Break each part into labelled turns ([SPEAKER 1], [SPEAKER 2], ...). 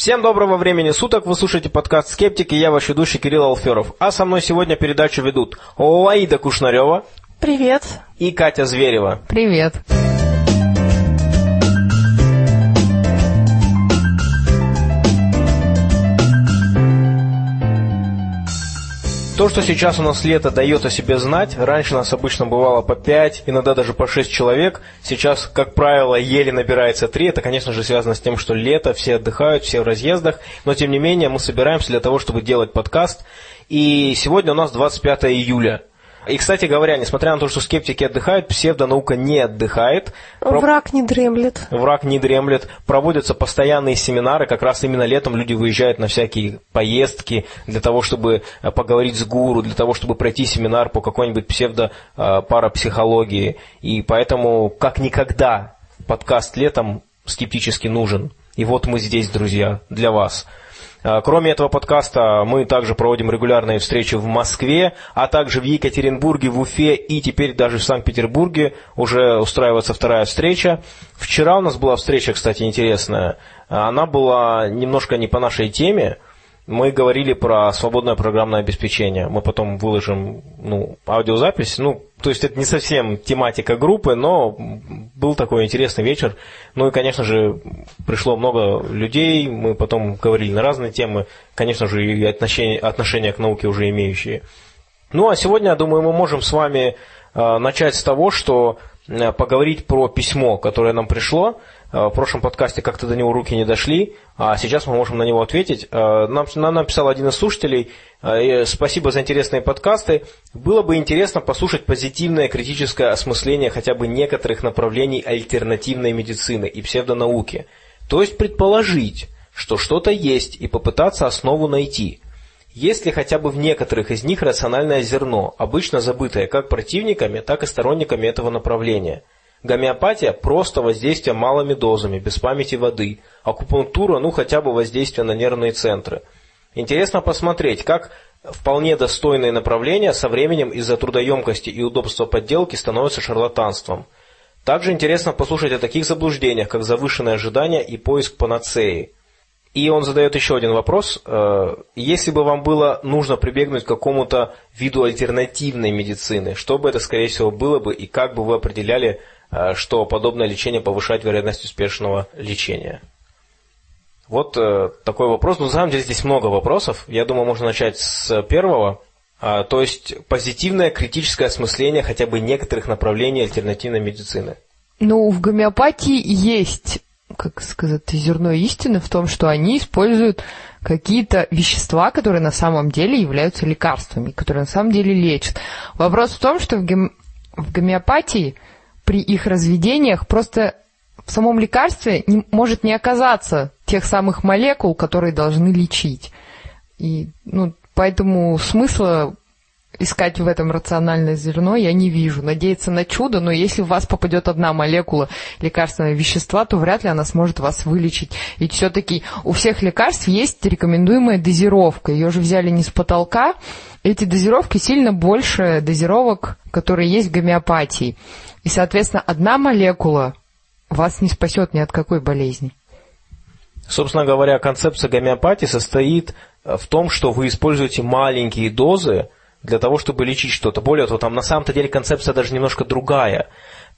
[SPEAKER 1] Всем доброго времени суток, вы слушаете подкаст «Скептик» и я ваш ведущий Кирилл Алферов. А со мной сегодня передачу ведут Лаида Кушнарева.
[SPEAKER 2] Привет.
[SPEAKER 1] И Катя Зверева.
[SPEAKER 3] Привет.
[SPEAKER 1] То, что сейчас у нас лето дает о себе знать, раньше нас обычно бывало по 5, иногда даже по 6 человек, сейчас, как правило, еле набирается 3, это, конечно же, связано с тем, что лето, все отдыхают, все в разъездах, но, тем не менее, мы собираемся для того, чтобы делать подкаст, и сегодня у нас 25 июля – и, кстати говоря, несмотря на то, что скептики отдыхают, псевдонаука не отдыхает.
[SPEAKER 2] Враг не дремлет.
[SPEAKER 1] Враг не дремлет. Проводятся постоянные семинары. Как раз именно летом люди выезжают на всякие поездки для того, чтобы э, поговорить с гуру, для того, чтобы пройти семинар по какой-нибудь псевдо-парапсихологии. Э, И поэтому, как никогда, подкаст летом скептически нужен. И вот мы здесь, друзья, для вас – кроме этого подкаста мы также проводим регулярные встречи в Москве, а также в Екатеринбурге, в Уфе и теперь даже в Санкт-Петербурге уже устраивается вторая встреча. Вчера у нас была встреча, кстати, интересная. Она была немножко не по нашей теме, мы говорили про свободное программное обеспечение. Мы потом выложим ну, аудиозапись. Ну, то есть это не совсем тематика группы, но был такой интересный вечер. Ну и, конечно же, пришло много людей. Мы потом говорили на разные темы. Конечно же, и отношения, отношения к науке уже имеющие. Ну а сегодня, я думаю, мы можем с вами э, начать с того, что э, поговорить про письмо, которое нам пришло. Э, в прошлом подкасте как-то до него руки не дошли, а сейчас мы можем на него ответить. Э, нам, нам написал один из слушателей, э, спасибо за интересные подкасты. Было бы интересно послушать позитивное критическое осмысление хотя бы некоторых направлений альтернативной медицины и псевдонауки. То есть предположить, что что-то есть и попытаться основу найти. Есть ли хотя бы в некоторых из них рациональное зерно, обычно забытое как противниками, так и сторонниками этого направления – Гомеопатия – просто воздействие малыми дозами, без памяти воды. Акупунктура – ну хотя бы воздействие на нервные центры. Интересно посмотреть, как вполне достойные направления со временем из-за трудоемкости и удобства подделки становятся шарлатанством. Также интересно послушать о таких заблуждениях, как завышенные ожидания и поиск панацеи. И он задает еще один вопрос. Э, если бы вам было нужно прибегнуть к какому-то виду альтернативной медицины, что бы это, скорее всего, было бы, и как бы вы определяли что подобное лечение повышает вероятность успешного лечения? Вот э, такой вопрос. Ну, на самом деле здесь много вопросов. Я думаю, можно начать с первого. А, то есть позитивное критическое осмысление хотя бы некоторых направлений альтернативной медицины.
[SPEAKER 3] Ну, в гомеопатии есть, как сказать, зерно истины в том, что они используют какие-то вещества, которые на самом деле являются лекарствами, которые на самом деле лечат. Вопрос в том, что в, гом... в гомеопатии при их разведениях просто в самом лекарстве не, может не оказаться тех самых молекул, которые должны лечить. И, ну, поэтому смысла искать в этом рациональное зерно я не вижу. Надеяться на чудо, но если в вас попадет одна молекула лекарственного вещества, то вряд ли она сможет вас вылечить. Ведь все-таки у всех лекарств есть рекомендуемая дозировка. Ее же взяли не с потолка. Эти дозировки сильно больше дозировок, которые есть в гомеопатии. И, соответственно, одна молекула вас не спасет ни от какой болезни.
[SPEAKER 1] Собственно говоря, концепция гомеопатии состоит э, в том, что вы используете маленькие дозы для того, чтобы лечить что-то. Более того, там на самом-то деле концепция даже немножко другая.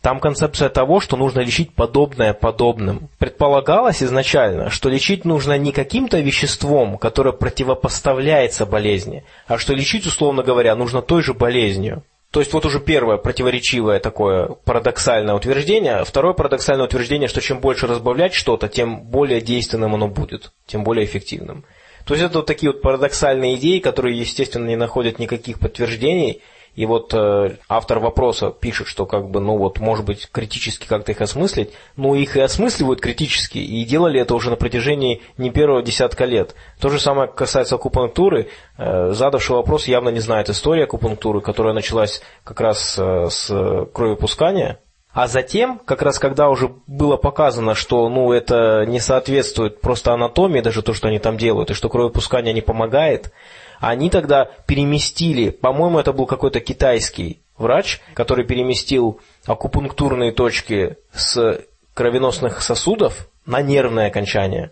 [SPEAKER 1] Там концепция того, что нужно лечить подобное подобным. Предполагалось изначально, что лечить нужно не каким-то веществом, которое противопоставляется болезни, а что лечить, условно говоря, нужно той же болезнью. То есть вот уже первое противоречивое такое парадоксальное утверждение. Второе парадоксальное утверждение, что чем больше разбавлять что-то, тем более действенным оно будет, тем более эффективным. То есть это вот такие вот парадоксальные идеи, которые, естественно, не находят никаких подтверждений, и вот э, автор вопроса пишет, что как бы, ну вот, может быть, критически как-то их осмыслить, но их и осмысливают критически, и делали это уже на протяжении не первого десятка лет. То же самое касается акупунктуры. Э, задавший вопрос явно не знает истории акупунктуры, которая началась как раз э, с кровопускания, а затем, как раз когда уже было показано, что ну, это не соответствует просто анатомии, даже то, что они там делают, и что кровопускание не помогает, они тогда переместили, по-моему, это был какой-то китайский врач, который переместил акупунктурные точки с кровеносных сосудов на нервное окончание.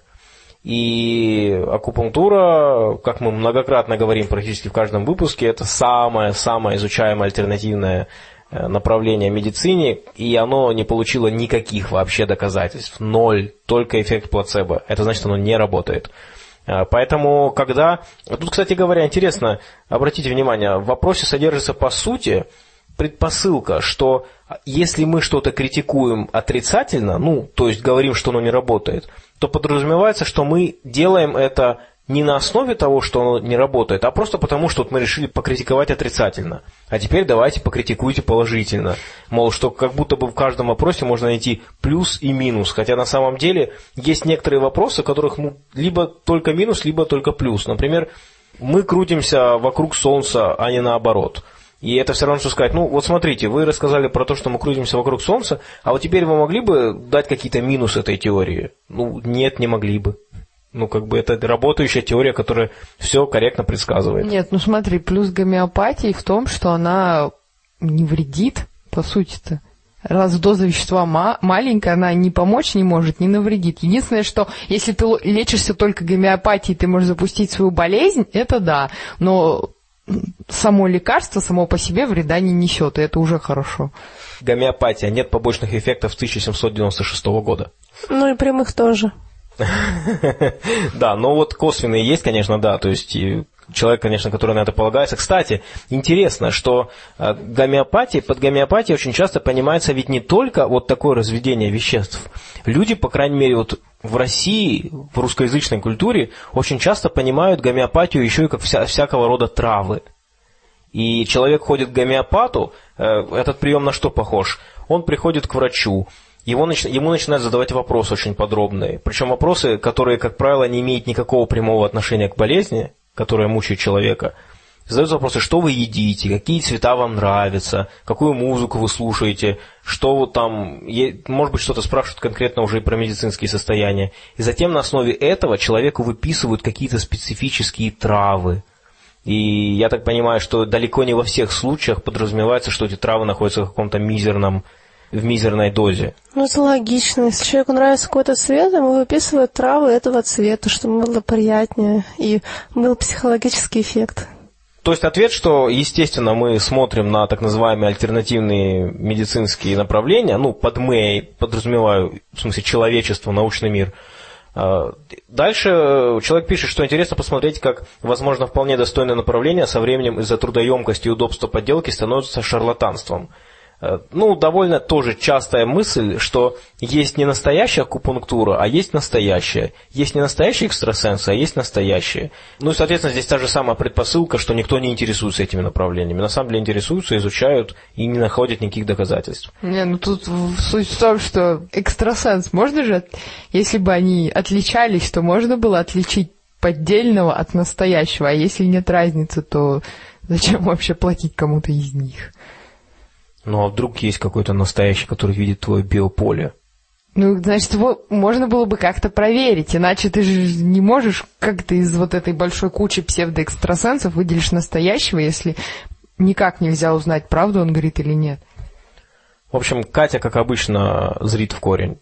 [SPEAKER 1] И акупунктура, как мы многократно говорим практически в каждом выпуске, это самое-самое изучаемое альтернативное э, направление в медицине, и оно не получило никаких вообще доказательств. Ноль, только эффект плацебо. Это значит, оно не работает. Э, поэтому, когда... Тут, кстати говоря, интересно, обратите внимание, в вопросе содержится по сути предпосылка, что если мы что-то критикуем отрицательно, ну, то есть говорим, что оно не работает, то подразумевается, что мы делаем это не на основе того, что оно не работает, а просто потому, что вот мы решили покритиковать отрицательно. А теперь давайте покритикуйте положительно. Мол, что как будто бы в каждом вопросе можно найти плюс и минус. Хотя на самом деле есть некоторые вопросы, в которых ну, либо только минус, либо только плюс. Например, мы крутимся вокруг Солнца, а не наоборот. И это все равно, что сказать, ну вот смотрите, вы рассказали про то, что мы крутимся вокруг Солнца, а вот теперь вы могли бы дать какие-то минусы этой теории? Ну, нет, не могли бы. Ну, как бы это работающая теория, которая все корректно предсказывает.
[SPEAKER 3] Нет, ну смотри, плюс гомеопатии в том, что она не вредит, по сути-то. Раз доза вещества ма- маленькая, она ни помочь не может, ни навредит. Единственное, что если ты лечишься только гомеопатией, ты можешь запустить свою болезнь, это да. Но само лекарство само по себе вреда не несет, и это уже хорошо.
[SPEAKER 1] Гомеопатия. Нет побочных эффектов 1796 года.
[SPEAKER 2] Ну и прямых тоже.
[SPEAKER 1] Да, но вот косвенные есть, конечно, да, то есть человек, конечно, который на это полагается. Кстати, интересно, что э, гомеопатия, под гомеопатией очень часто понимается ведь не только вот такое разведение веществ. Люди, по крайней мере, вот в России, в русскоязычной культуре, очень часто понимают гомеопатию еще и как вся, всякого рода травы. И человек ходит к гомеопату, э, этот прием на что похож? Он приходит к врачу, его, ему начинают задавать вопросы очень подробные. Причем вопросы, которые, как правило, не имеют никакого прямого отношения к болезни, которая мучает человека – задаются вопросы, что вы едите, какие цвета вам нравятся, какую музыку вы слушаете, что вот там, может быть, что-то спрашивают конкретно уже и про медицинские состояния. И затем на основе этого человеку выписывают какие-то специфические травы. И я так понимаю, что далеко не во всех случаях подразумевается, что эти травы находятся в каком-то мизерном в мизерной дозе.
[SPEAKER 2] Ну, это логично. Если человеку нравится какой-то цвет, ему выписывают травы этого цвета, чтобы было приятнее и был психологический эффект.
[SPEAKER 1] То есть ответ, что, естественно, мы смотрим на так называемые альтернативные медицинские направления, ну, под мы подразумеваю, в смысле, человечество, научный мир. А, дальше человек пишет, что интересно посмотреть, как, возможно, вполне достойное направление со временем из-за трудоемкости и удобства подделки становится шарлатанством – Э, ну, довольно тоже частая мысль, что есть не настоящая акупунктура, а есть настоящая. Есть не настоящие экстрасенсы, а есть настоящие. Ну и, соответственно, здесь та же самая предпосылка, что никто не интересуется этими направлениями. На самом деле интересуются, изучают и не находят никаких доказательств.
[SPEAKER 3] Не, ну тут суть в том, что экстрасенс можно же, если бы они отличались, то можно было отличить поддельного от настоящего, а если нет разницы, то зачем вообще платить кому-то из них?
[SPEAKER 1] Ну а вдруг есть какой-то настоящий, который видит твое биополе?
[SPEAKER 3] Ну, значит, его можно было бы как-то проверить, иначе ты же не можешь как-то из вот этой большой кучи псевдоэкстрасенсов выделишь настоящего, если никак нельзя узнать, правду он говорит или нет.
[SPEAKER 1] В общем, Катя, как обычно, зрит в корень.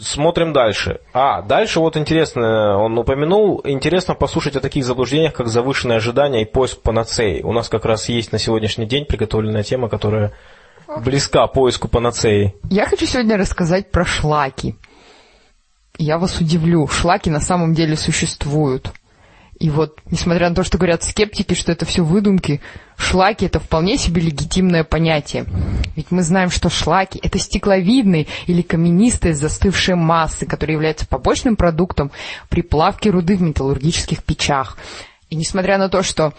[SPEAKER 1] Смотрим дальше. А, дальше вот интересно, он упомянул, интересно послушать о таких заблуждениях, как завышенные ожидания и поиск панацеи. У нас как раз есть на сегодняшний день приготовленная тема, которая близка поиску панацеи.
[SPEAKER 3] Я хочу сегодня рассказать про шлаки. Я вас удивлю, шлаки на самом деле существуют. И вот, несмотря на то, что говорят скептики, что это все выдумки, шлаки это вполне себе легитимное понятие. Ведь мы знаем, что шлаки это стекловидные или каменистые застывшие массы, которые являются побочным продуктом при плавке руды в металлургических печах. И несмотря на то, что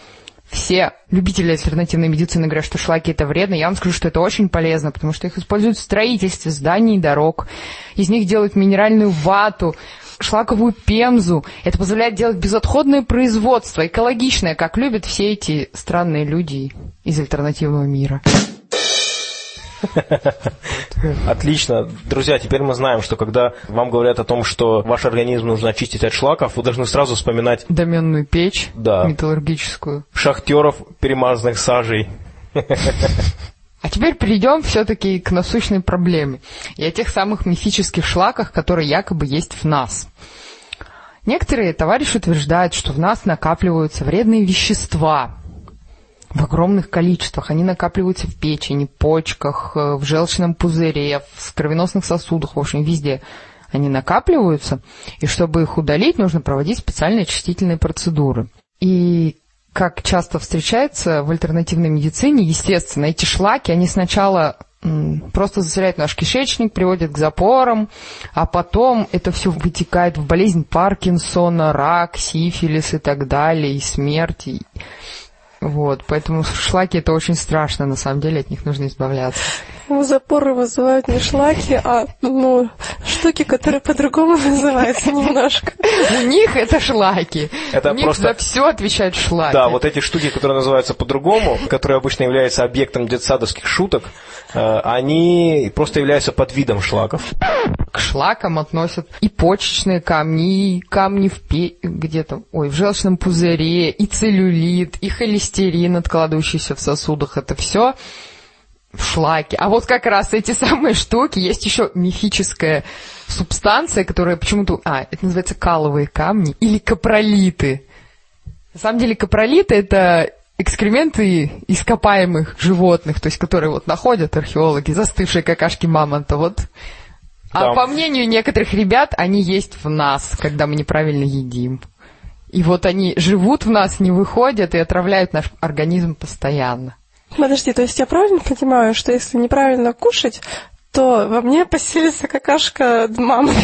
[SPEAKER 3] все любители альтернативной медицины говорят, что шлаки это вредно, я вам скажу, что это очень полезно, потому что их используют в строительстве зданий и дорог. Из них делают минеральную вату, шлаковую пемзу. Это позволяет делать безотходное производство, экологичное, как любят все эти странные люди из альтернативного мира.
[SPEAKER 1] Отлично. Друзья, теперь мы знаем, что когда вам говорят о том, что ваш организм нужно очистить от шлаков, вы должны сразу вспоминать...
[SPEAKER 3] Доменную печь
[SPEAKER 1] да.
[SPEAKER 3] металлургическую.
[SPEAKER 1] Шахтеров, перемазанных сажей.
[SPEAKER 3] А теперь перейдем все-таки к насущной проблеме и о тех самых мифических шлаках, которые якобы есть в нас. Некоторые товарищи утверждают, что в нас накапливаются вредные вещества в огромных количествах. Они накапливаются в печени, почках, э, в желчном пузыре, в кровеносных сосудах, в общем, везде они накапливаются. И чтобы их удалить, нужно проводить специальные очистительные процедуры. И как часто встречается в альтернативной медицине, естественно, эти шлаки, они сначала просто засоряют наш кишечник, приводят к запорам, а потом это все вытекает в болезнь Паркинсона, рак, сифилис и так далее, и смерть. Вот, поэтому шлаки это очень страшно, на самом деле от них нужно избавляться.
[SPEAKER 2] Ну, запоры вызывают не шлаки, а ну, штуки, которые по-другому называются немножко.
[SPEAKER 3] У них это шлаки.
[SPEAKER 1] Это
[SPEAKER 3] У них
[SPEAKER 1] просто-
[SPEAKER 3] за все отвечают шлаки.
[SPEAKER 1] Да, вот эти штуки, которые называются по-другому, которые обычно являются объектом детсадовских шуток, э, они просто являются подвидом шлаков.
[SPEAKER 3] К шлакам относят и почечные камни, и камни в пе... где-то, ой, в желчном пузыре, и целлюлит, и холестерин, откладывающийся в сосудах. Это все шлаки. А вот как раз эти самые штуки, есть еще мифическая субстанция, которая почему-то... А, это называется каловые камни или капролиты. На самом деле капролиты это экскременты ископаемых животных, то есть которые вот находят археологи, застывшие какашки мамонта, вот. А
[SPEAKER 1] Да.
[SPEAKER 3] по мнению некоторых ребят, они есть в нас, когда мы неправильно едим. И вот они живут в нас, не выходят и отравляют наш организм постоянно.
[SPEAKER 2] Подожди, то есть я правильно понимаю, что если неправильно кушать, то во мне поселится какашка мамы?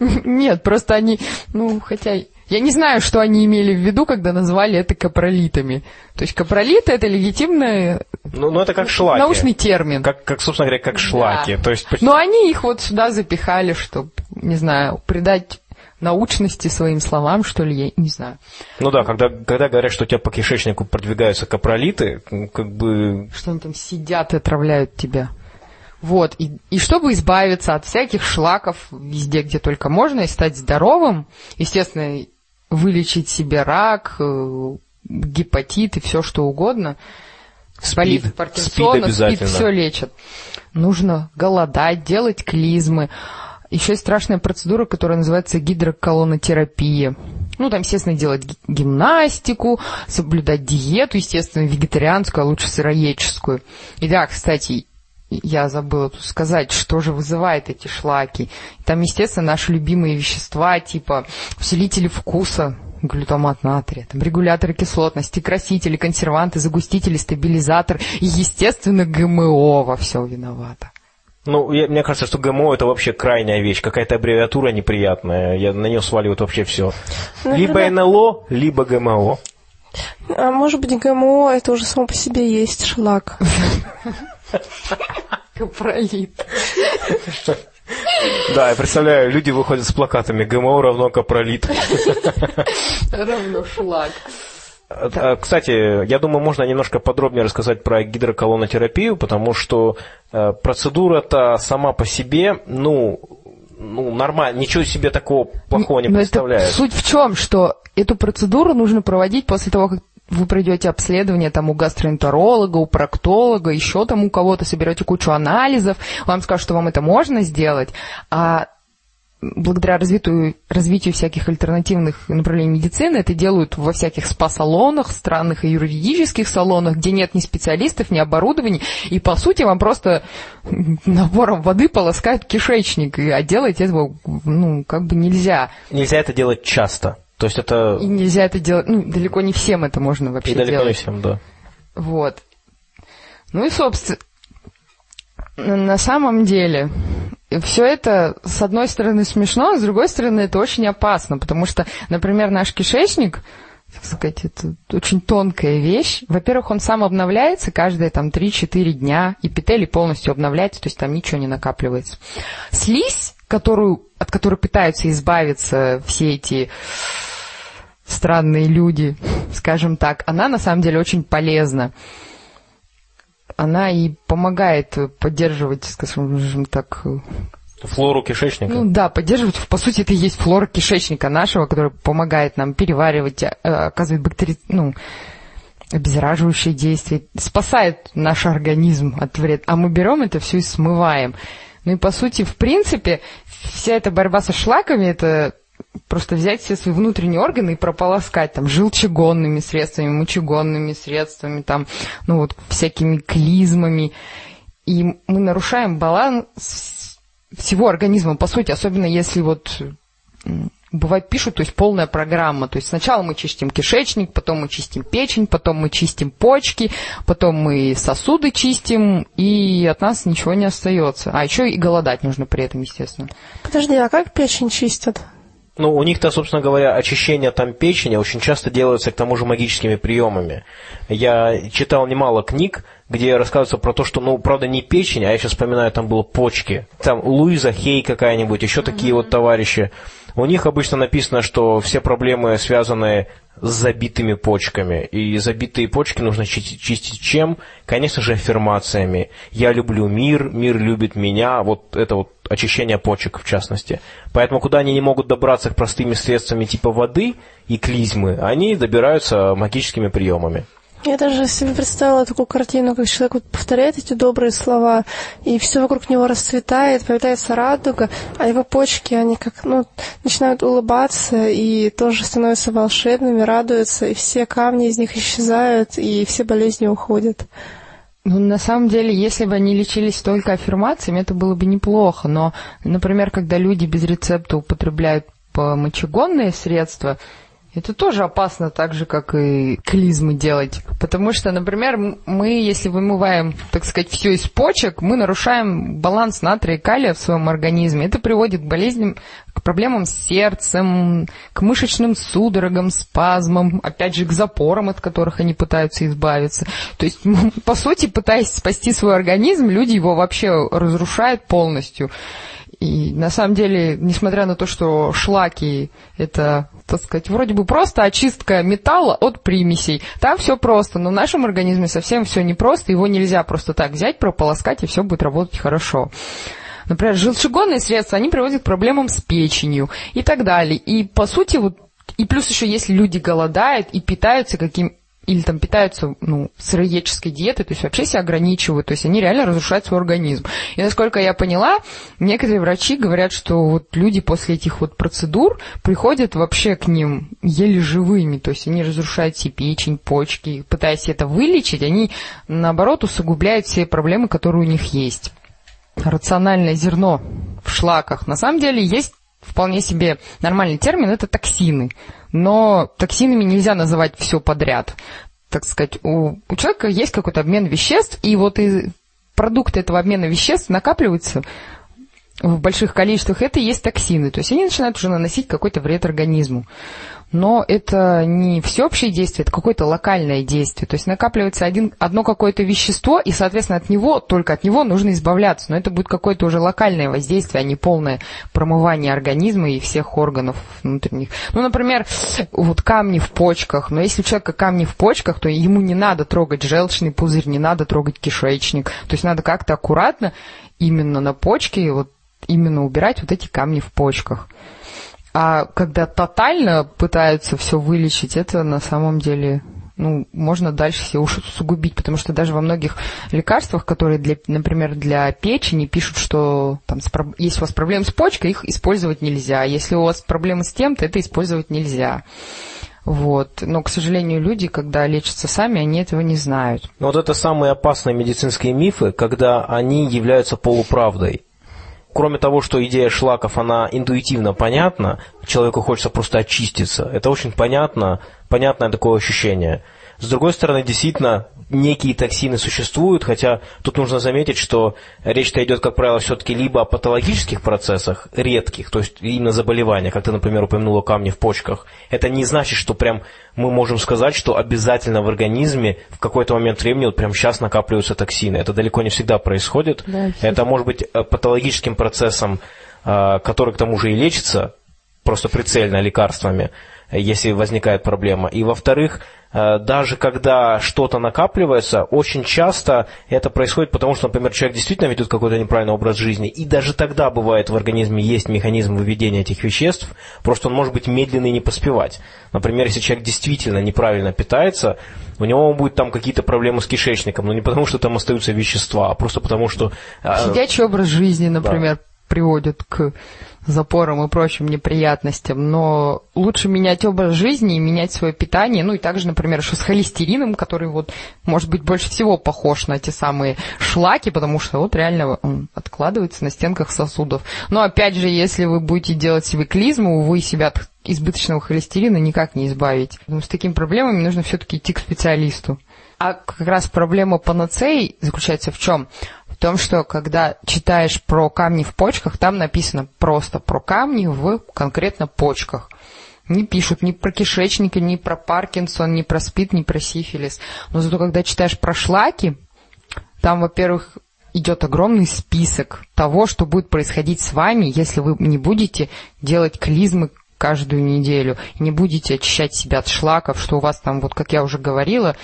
[SPEAKER 3] Нет, просто они, ну, хотя... Я не знаю, что они имели в виду, когда назвали это капролитами. То есть капролиты — это легитимный
[SPEAKER 1] Ну, ну это как шлаки.
[SPEAKER 3] научный термин.
[SPEAKER 1] Как, как, собственно говоря, как шлаки.
[SPEAKER 3] Да.
[SPEAKER 1] То есть, почти-
[SPEAKER 3] Но они их вот сюда запихали, чтобы, не знаю, придать научности своим словам, что ли, я не знаю.
[SPEAKER 1] ну да, когда, когда говорят, что у тебя по кишечнику продвигаются капролиты, как бы
[SPEAKER 3] Что они там сидят и отравляют тебя. Вот, и, и чтобы избавиться от всяких шлаков везде, где только можно, и стать здоровым, естественно, вылечить себе рак, э, гепатит и все что угодно,
[SPEAKER 1] Спид. Спид
[SPEAKER 3] Паркинсона,
[SPEAKER 1] обязательно.
[SPEAKER 3] все лечат. Нужно голодать, делать клизмы. Еще есть страшная процедура, которая называется гидроколонотерапия. Ну, там, естественно, делать ги- гимнастику, соблюдать диету, естественно, вегетарианскую, а лучше сыроедческую. И да, кстати, я забыла тут сказать, что же вызывает эти шлаки. Там, естественно, наши любимые вещества, типа усилители вкуса, глютамат натрия, там регуляторы кислотности, красители, консерванты, загустители, стабилизатор и, естественно, ГМО во все виновато.
[SPEAKER 1] Ну, я- мне кажется, что ГМО это вообще крайняя вещь, какая-то аббревиатура неприятная. Я на нее сваливают вообще все.
[SPEAKER 2] Ну,
[SPEAKER 1] Либо НЛО, либо ГМО.
[SPEAKER 2] А может быть, ГМО это уже само по себе есть шлак.
[SPEAKER 3] Капролит.
[SPEAKER 1] Да, я представляю, люди выходят с плакатами ГМО равно капролит.
[SPEAKER 3] Равно шлак.
[SPEAKER 1] А, Кстати, я думаю, можно немножко подробнее рассказать про гидроколонотерапию, потому что э, процедура-то сама по себе, ну, ну, нормально, ничего себе такого плохого не
[SPEAKER 3] Но это
[SPEAKER 1] представляет.
[SPEAKER 3] суть в чем, что эту процедуру нужно проводить после того, как вы пройдете обследование там у гастроэнтеролога, у проктолога, еще там у кого-то, соберете кучу анализов, вам скажут, что вам это можно сделать, а благодаря развитию, развитию всяких альтернативных направлений медицины это делают во всяких спа-салонах, странных и юридических салонах, где нет ни специалистов, ни оборудования, и по сути вам просто набором воды полоскают кишечник, а делать этого, ну, как бы нельзя.
[SPEAKER 1] Нельзя это делать часто. То есть это
[SPEAKER 3] И нельзя это делать, ну, далеко не всем это можно вообще
[SPEAKER 1] и далеко не
[SPEAKER 3] делать.
[SPEAKER 1] всем, да.
[SPEAKER 3] Вот. Ну и, собственно, на самом деле, все это, с одной стороны, смешно, а с другой стороны, это очень опасно, потому что, например, наш кишечник, так сказать, это очень тонкая вещь. Во-первых, он сам обновляется каждые там 3-4 дня, эпителий полностью обновляется, то есть там ничего не накапливается. Слизь, которую, от которой пытаются избавиться все эти странные люди, скажем так, она на самом деле очень полезна. Она и помогает поддерживать, скажем так,
[SPEAKER 1] Флору кишечника.
[SPEAKER 3] ну да, поддерживать, по сути, это и есть флора кишечника нашего, которая помогает нам переваривать, э, оказывает бактери... ну, обеззараживающее действие, спасает наш организм от вред. А мы берем это все и смываем. Ну и по сути, в принципе, вся эта борьба со шлаками, это просто взять все свои внутренние органы и прополоскать там желчегонными средствами, мочегонными средствами, там, ну вот всякими клизмами. И мы нарушаем баланс всего организма, по сути, особенно если вот бывает пишут, то есть полная программа. То есть сначала мы чистим кишечник, потом мы чистим печень, потом мы чистим почки, потом мы сосуды чистим, и от нас ничего не остается. А еще и голодать нужно при этом, естественно.
[SPEAKER 2] Подожди, а как печень чистят?
[SPEAKER 1] Ну, у них-то, собственно говоря, очищение там печени очень часто делается к тому же магическими приемами. Я читал немало книг, где рассказывается про то, что, ну, правда, не печень, а я сейчас вспоминаю, там было почки. Там Луиза Хей какая-нибудь, еще mm-hmm. такие вот товарищи. У них обычно написано, что все проблемы связаны с забитыми почками. И забитые почки нужно чистить чем? Конечно же, аффирмациями. Я люблю мир, мир любит меня. Вот это вот очищение почек, в частности. Поэтому, куда они не могут добраться простыми средствами типа воды и клизмы, они добираются магическими приемами.
[SPEAKER 2] Я даже себе представила такую картину, как человек вот повторяет эти добрые слова, и все вокруг него расцветает, появляется радуга, а его почки, они как, ну, начинают улыбаться и тоже становятся волшебными, радуются, и все камни из них исчезают, и все болезни уходят.
[SPEAKER 3] Ну, на самом деле, если бы они лечились только аффирмациями, это было бы неплохо. Но, например, когда люди без рецепта употребляют мочегонные средства, это тоже опасно, так же, как и клизмы делать. Потому что, например, мы, если вымываем, так сказать, все из почек, мы нарушаем баланс натрия и калия в своем организме. Это приводит к болезням, к проблемам с сердцем, к мышечным судорогам, спазмам, опять же, к запорам, от которых они пытаются избавиться. То есть, по сути, пытаясь спасти свой организм, люди его вообще разрушают полностью. И на самом деле, несмотря на то, что шлаки это, так сказать, вроде бы просто очистка металла от примесей, там все просто, но в нашем организме совсем все непросто, его нельзя просто так взять, прополоскать, и все будет работать хорошо. Например, желчегонные средства, они приводят к проблемам с печенью и так далее. И по сути, вот и плюс еще, если люди голодают и питаются каким, или там питаются ну, сыроедческой диетой, то есть вообще себя ограничивают, то есть они реально разрушают свой организм. И насколько я поняла, некоторые врачи говорят, что вот люди после этих вот процедур приходят вообще к ним еле живыми, то есть они разрушают себе печень, почки, пытаясь это вылечить, они наоборот усугубляют все проблемы, которые у них есть. Рациональное зерно в шлаках. На самом деле есть вполне себе нормальный термин, это токсины. Но токсинами нельзя называть все подряд. Так сказать, у, у человека есть какой-то обмен веществ, и вот и продукты этого обмена веществ накапливаются в больших количествах, это и есть токсины. То есть они начинают уже наносить какой-то вред организму но это не всеобщее действие, это какое-то локальное действие. То есть накапливается один, одно какое-то вещество, и, соответственно, от него, только от него нужно избавляться. Но это будет какое-то уже локальное воздействие, а не полное промывание организма и всех органов внутренних. Ну, например, вот камни в почках. Но если у человека камни в почках, то ему не надо трогать желчный пузырь, не надо трогать кишечник. То есть надо как-то аккуратно именно на почке вот именно убирать вот эти камни в почках. А когда тотально пытаются все вылечить, это на самом деле ну, можно дальше все усугубить, потому что даже во многих лекарствах, которые, для, например, для печени, пишут, что там, если у вас проблемы с почкой, их использовать нельзя. Если у вас проблемы с тем-то, это использовать нельзя. Вот. Но, к сожалению, люди, когда лечатся сами, они этого не знают.
[SPEAKER 1] Но вот это самые опасные медицинские мифы, когда они являются полуправдой кроме того, что идея шлаков, она интуитивно понятна, человеку хочется просто очиститься. Это очень понятно, понятное такое ощущение. С другой стороны, действительно, некие токсины существуют, хотя тут нужно заметить, что речь-то идет, как правило, все-таки либо о патологических процессах, редких, то есть именно заболевания, как ты, например, упомянула камни в почках. Это не значит, что прям мы можем сказать, что обязательно в организме в какой-то момент времени, вот прям сейчас накапливаются токсины. Это далеко не всегда происходит. Да, Это может быть э, патологическим процессом, э, который к тому же и лечится, просто прицельно лекарствами, если возникает проблема. И во-вторых, э, даже когда что-то накапливается, очень часто это происходит потому, что, например, человек действительно ведет какой-то неправильный образ жизни, и даже тогда бывает в организме есть механизм выведения этих веществ, просто он может быть медленный и не поспевать. Например, если человек действительно неправильно питается, у него будут там какие-то проблемы с кишечником, но не потому, что там остаются вещества, а просто потому, что... э,
[SPEAKER 3] Сидячий образ жизни, например, приводит к запорам и прочим неприятностям, но лучше менять образ жизни и менять свое питание, ну и также, например, что с холестерином, который вот, может быть, больше всего похож на те самые шлаки, потому что вот реально он откладывается на стенках сосудов. Но опять же, если вы будете делать себе клизму, вы себя от избыточного холестерина никак не избавите. Но с такими проблемами нужно все-таки идти к специалисту. А как раз проблема панацеи заключается в чем? Том, что когда читаешь про камни в почках, там написано просто про камни в конкретно почках. Не пишут ни про кишечники, ни про Паркинсон, ни про СПИД, ни про сифилис. Но зато когда читаешь про шлаки, там, во-первых, идет огромный список того, что будет происходить с вами, если вы не будете делать клизмы каждую неделю, не будете очищать себя от шлаков, что у вас там, вот как я уже говорила,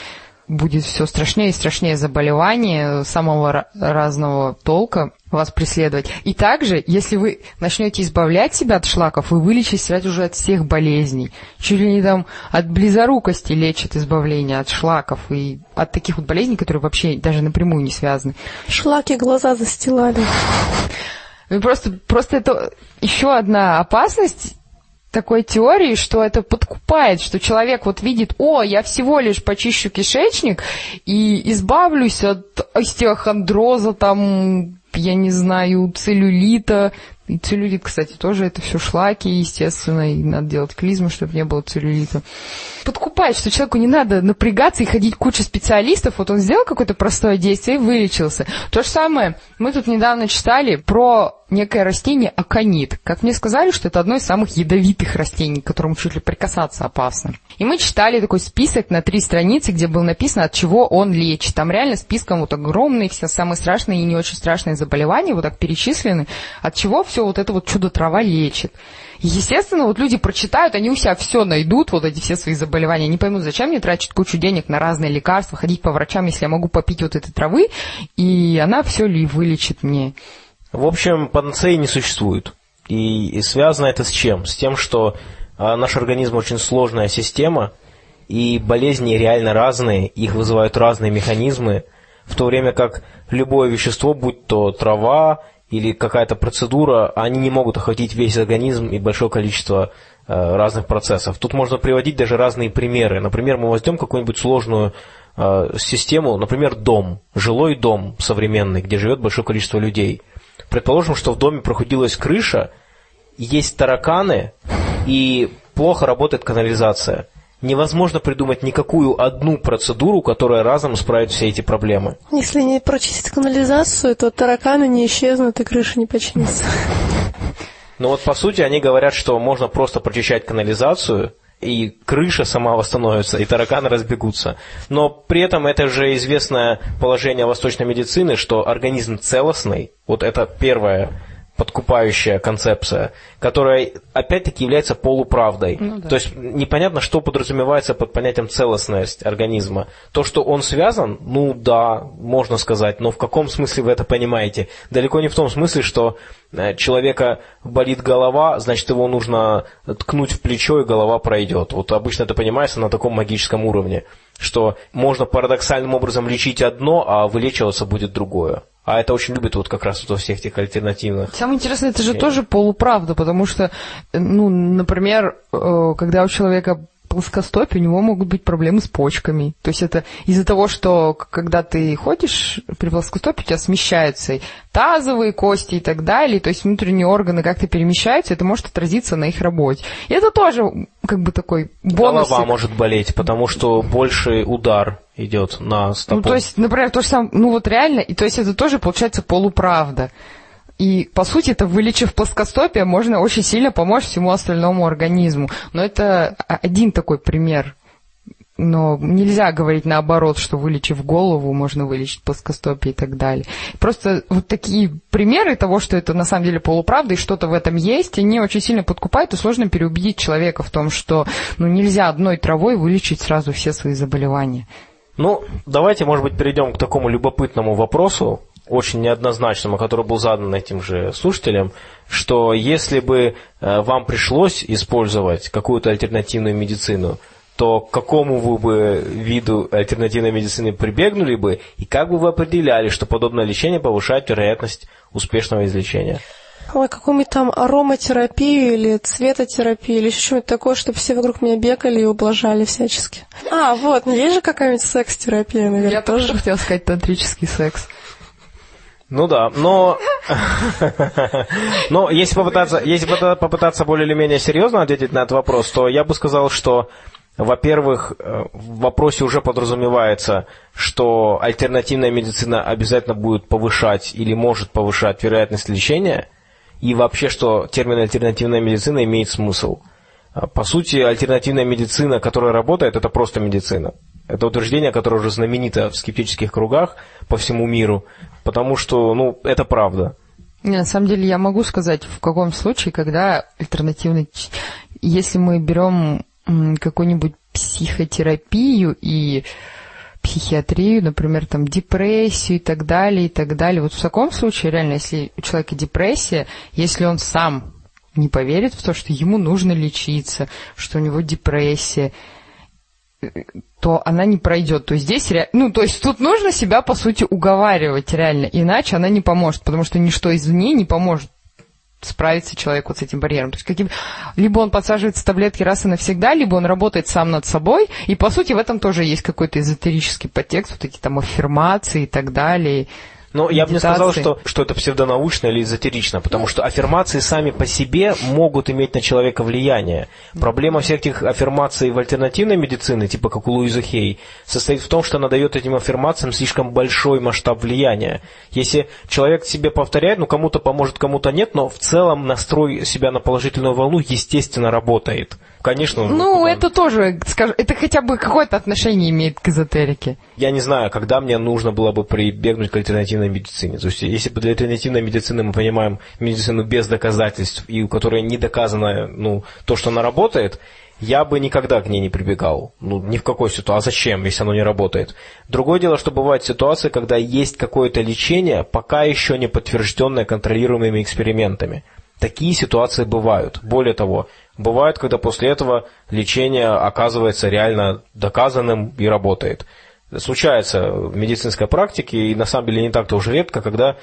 [SPEAKER 3] будет все страшнее и страшнее заболевания самого ра- разного толка вас преследовать. И также, если вы начнете избавлять себя от шлаков, вы вылечите себя уже от всех болезней. Чуть ли не там от близорукости лечат избавление от шлаков и от таких вот болезней, которые вообще даже напрямую не связаны.
[SPEAKER 2] Шлаки глаза застилали.
[SPEAKER 3] Ну, Просто, просто это еще одна опасность такой теории, что это подкупает, что человек вот видит, о, я всего лишь почищу кишечник и избавлюсь от остеохондроза, там, я не знаю, целлюлита. Целлюлит, кстати, тоже это все шлаки, естественно, и надо делать клизму, чтобы не было целлюлита. Подкупает, что человеку не надо напрягаться и ходить к куче специалистов, вот он сделал какое-то простое действие и вылечился. То же самое, мы тут недавно читали про некое растение аконит. Как мне сказали, что это одно из самых ядовитых растений, к которому чуть ли прикасаться опасно. И мы читали такой список на три страницы, где было написано, от чего он лечит. Там реально списком вот огромные, все самые страшные и не очень страшные заболевания вот так перечислены, от чего все вот это вот чудо-трава лечит. Естественно, вот люди прочитают, они у себя все найдут, вот эти все свои заболевания, не поймут, зачем мне тратить кучу денег на разные лекарства, ходить по врачам, если я могу попить вот этой травы, и она все ли вылечит мне.
[SPEAKER 1] В общем, панацеи не существует. И, и связано это с чем? С тем, что а, наш организм очень сложная система, и болезни реально разные, их вызывают разные механизмы, в то время как любое вещество, будь то трава или какая-то процедура, они не могут охватить весь организм и большое количество э, разных процессов. Тут можно приводить даже разные примеры. Например, мы возьмем какую-нибудь сложную э, систему, например, дом, жилой дом современный, где живет большое количество людей. Предположим, что в доме прохудилась крыша, есть тараканы и плохо работает канализация. Невозможно придумать никакую одну процедуру, которая разом исправит все эти проблемы.
[SPEAKER 2] Если не прочистить канализацию, то тараканы не исчезнут и крыша не починится.
[SPEAKER 1] Но вот по сути они говорят, что можно просто прочищать канализацию, и крыша сама восстановится, и тараканы разбегутся. Но при этом это же известное положение восточной медицины, что организм целостный, вот это первое подкупающая концепция, которая опять-таки является полуправдой.
[SPEAKER 3] Ну да.
[SPEAKER 1] То есть непонятно, что подразумевается под понятием целостность организма. То, что он связан, ну да, можно сказать, но в каком смысле вы это понимаете? Далеко не в том смысле, что э, человека болит голова, значит его нужно ткнуть в плечо и голова пройдет. Вот обычно это понимается на таком магическом уровне, что можно парадоксальным образом лечить одно, а вылечиваться будет другое. А это очень любят вот как раз вот во всех этих альтернативных.
[SPEAKER 3] Самое интересное, это же
[SPEAKER 1] Окей.
[SPEAKER 3] тоже полуправда, потому что, э, ну, например, э, когда у человека плоскостопие, у него могут быть проблемы с почками. То есть это из-за того, что когда ты ходишь при плоскостопии, у тебя смещаются и тазовые кости и так далее, то есть внутренние органы как-то перемещаются, это может отразиться на их работе. И это тоже как бы такой бонус.
[SPEAKER 1] Голова может болеть, потому что больший удар идет на стопу.
[SPEAKER 3] Ну, то есть, например, то же самое, ну вот реально, и то есть это тоже получается полуправда. И, по сути, это вылечив плоскостопие, можно очень сильно помочь всему остальному организму. Но это один такой пример но нельзя говорить наоборот, что вылечив голову, можно вылечить плоскостопие и так далее. Просто вот такие примеры того, что это на самом деле полуправда и что-то в этом есть, они очень сильно подкупают, и сложно переубедить человека в том, что ну, нельзя одной травой вылечить сразу все свои заболевания.
[SPEAKER 1] Ну, давайте, может быть, перейдем к такому любопытному вопросу, очень неоднозначному, который был задан этим же слушателям, что если бы э, вам пришлось использовать какую-то альтернативную медицину, то к какому вы бы виду альтернативной медицины прибегнули бы, и как бы вы определяли, что подобное лечение повышает вероятность успешного излечения?
[SPEAKER 2] Ой, какую-нибудь там ароматерапию или цветотерапию или еще что-нибудь такое, чтобы все вокруг меня бегали и ублажали всячески. А, вот, ну есть же какая-нибудь секс-терапия, наверное,
[SPEAKER 3] Я тоже хотела сказать тантрический секс.
[SPEAKER 1] Ну да, но, но если попытаться, если попытаться более или менее серьезно ответить на этот вопрос, то я бы сказал, что во-первых, э, в вопросе уже подразумевается, что альтернативная медицина обязательно будет повышать или может повышать вероятность лечения, и вообще, что термин альтернативная медицина имеет смысл. А, по сути, альтернативная медицина, которая работает, это просто медицина. Это утверждение, которое уже знаменито в скептических кругах по всему миру, потому что, ну, это правда.
[SPEAKER 3] Не, на самом деле я могу сказать, в каком случае, когда альтернативный... Если мы берем какую-нибудь психотерапию и психиатрию, например, там депрессию и так далее, и так далее. Вот в таком случае, реально, если у человека депрессия, если он сам не поверит в то, что ему нужно лечиться, что у него депрессия, то она не пройдет. То есть здесь, ну, то есть тут нужно себя, по сути, уговаривать реально, иначе она не поможет, потому что ничто извне не поможет справиться человек вот с этим барьером. То есть каким... либо он подсаживается таблетки раз и навсегда, либо он работает сам над собой, и по сути в этом тоже есть какой-то эзотерический подтекст, вот эти там аффирмации и так далее.
[SPEAKER 1] Но я бы не сказал, что, что это псевдонаучно или эзотерично, потому что аффирмации сами по себе могут иметь на человека влияние. Проблема всех этих аффирмаций в альтернативной медицине, типа как у Луизы Хей, состоит в том, что она дает этим аффирмациям слишком большой масштаб влияния. Если человек себе повторяет, ну кому-то поможет, кому-то нет, но в целом настрой себя на положительную волну естественно работает. Конечно.
[SPEAKER 3] Ну, он... это тоже, скажем, это хотя бы какое-то отношение имеет к эзотерике.
[SPEAKER 1] Я не знаю, когда мне нужно было бы прибегнуть к альтернативной медицине. То есть, если бы для альтернативной медицины мы понимаем медицину без доказательств, и у которой не доказано ну, то, что она работает, я бы никогда к ней не прибегал. Ну, ни в какой ситуации. А зачем, если оно не работает? Другое дело, что бывают ситуации, когда есть какое-то лечение, пока еще не подтвержденное контролируемыми экспериментами. Такие ситуации бывают. Более того, бывает, когда после этого лечение оказывается реально доказанным и работает. Случается в медицинской практике, и на самом деле не так-то уже редко, когда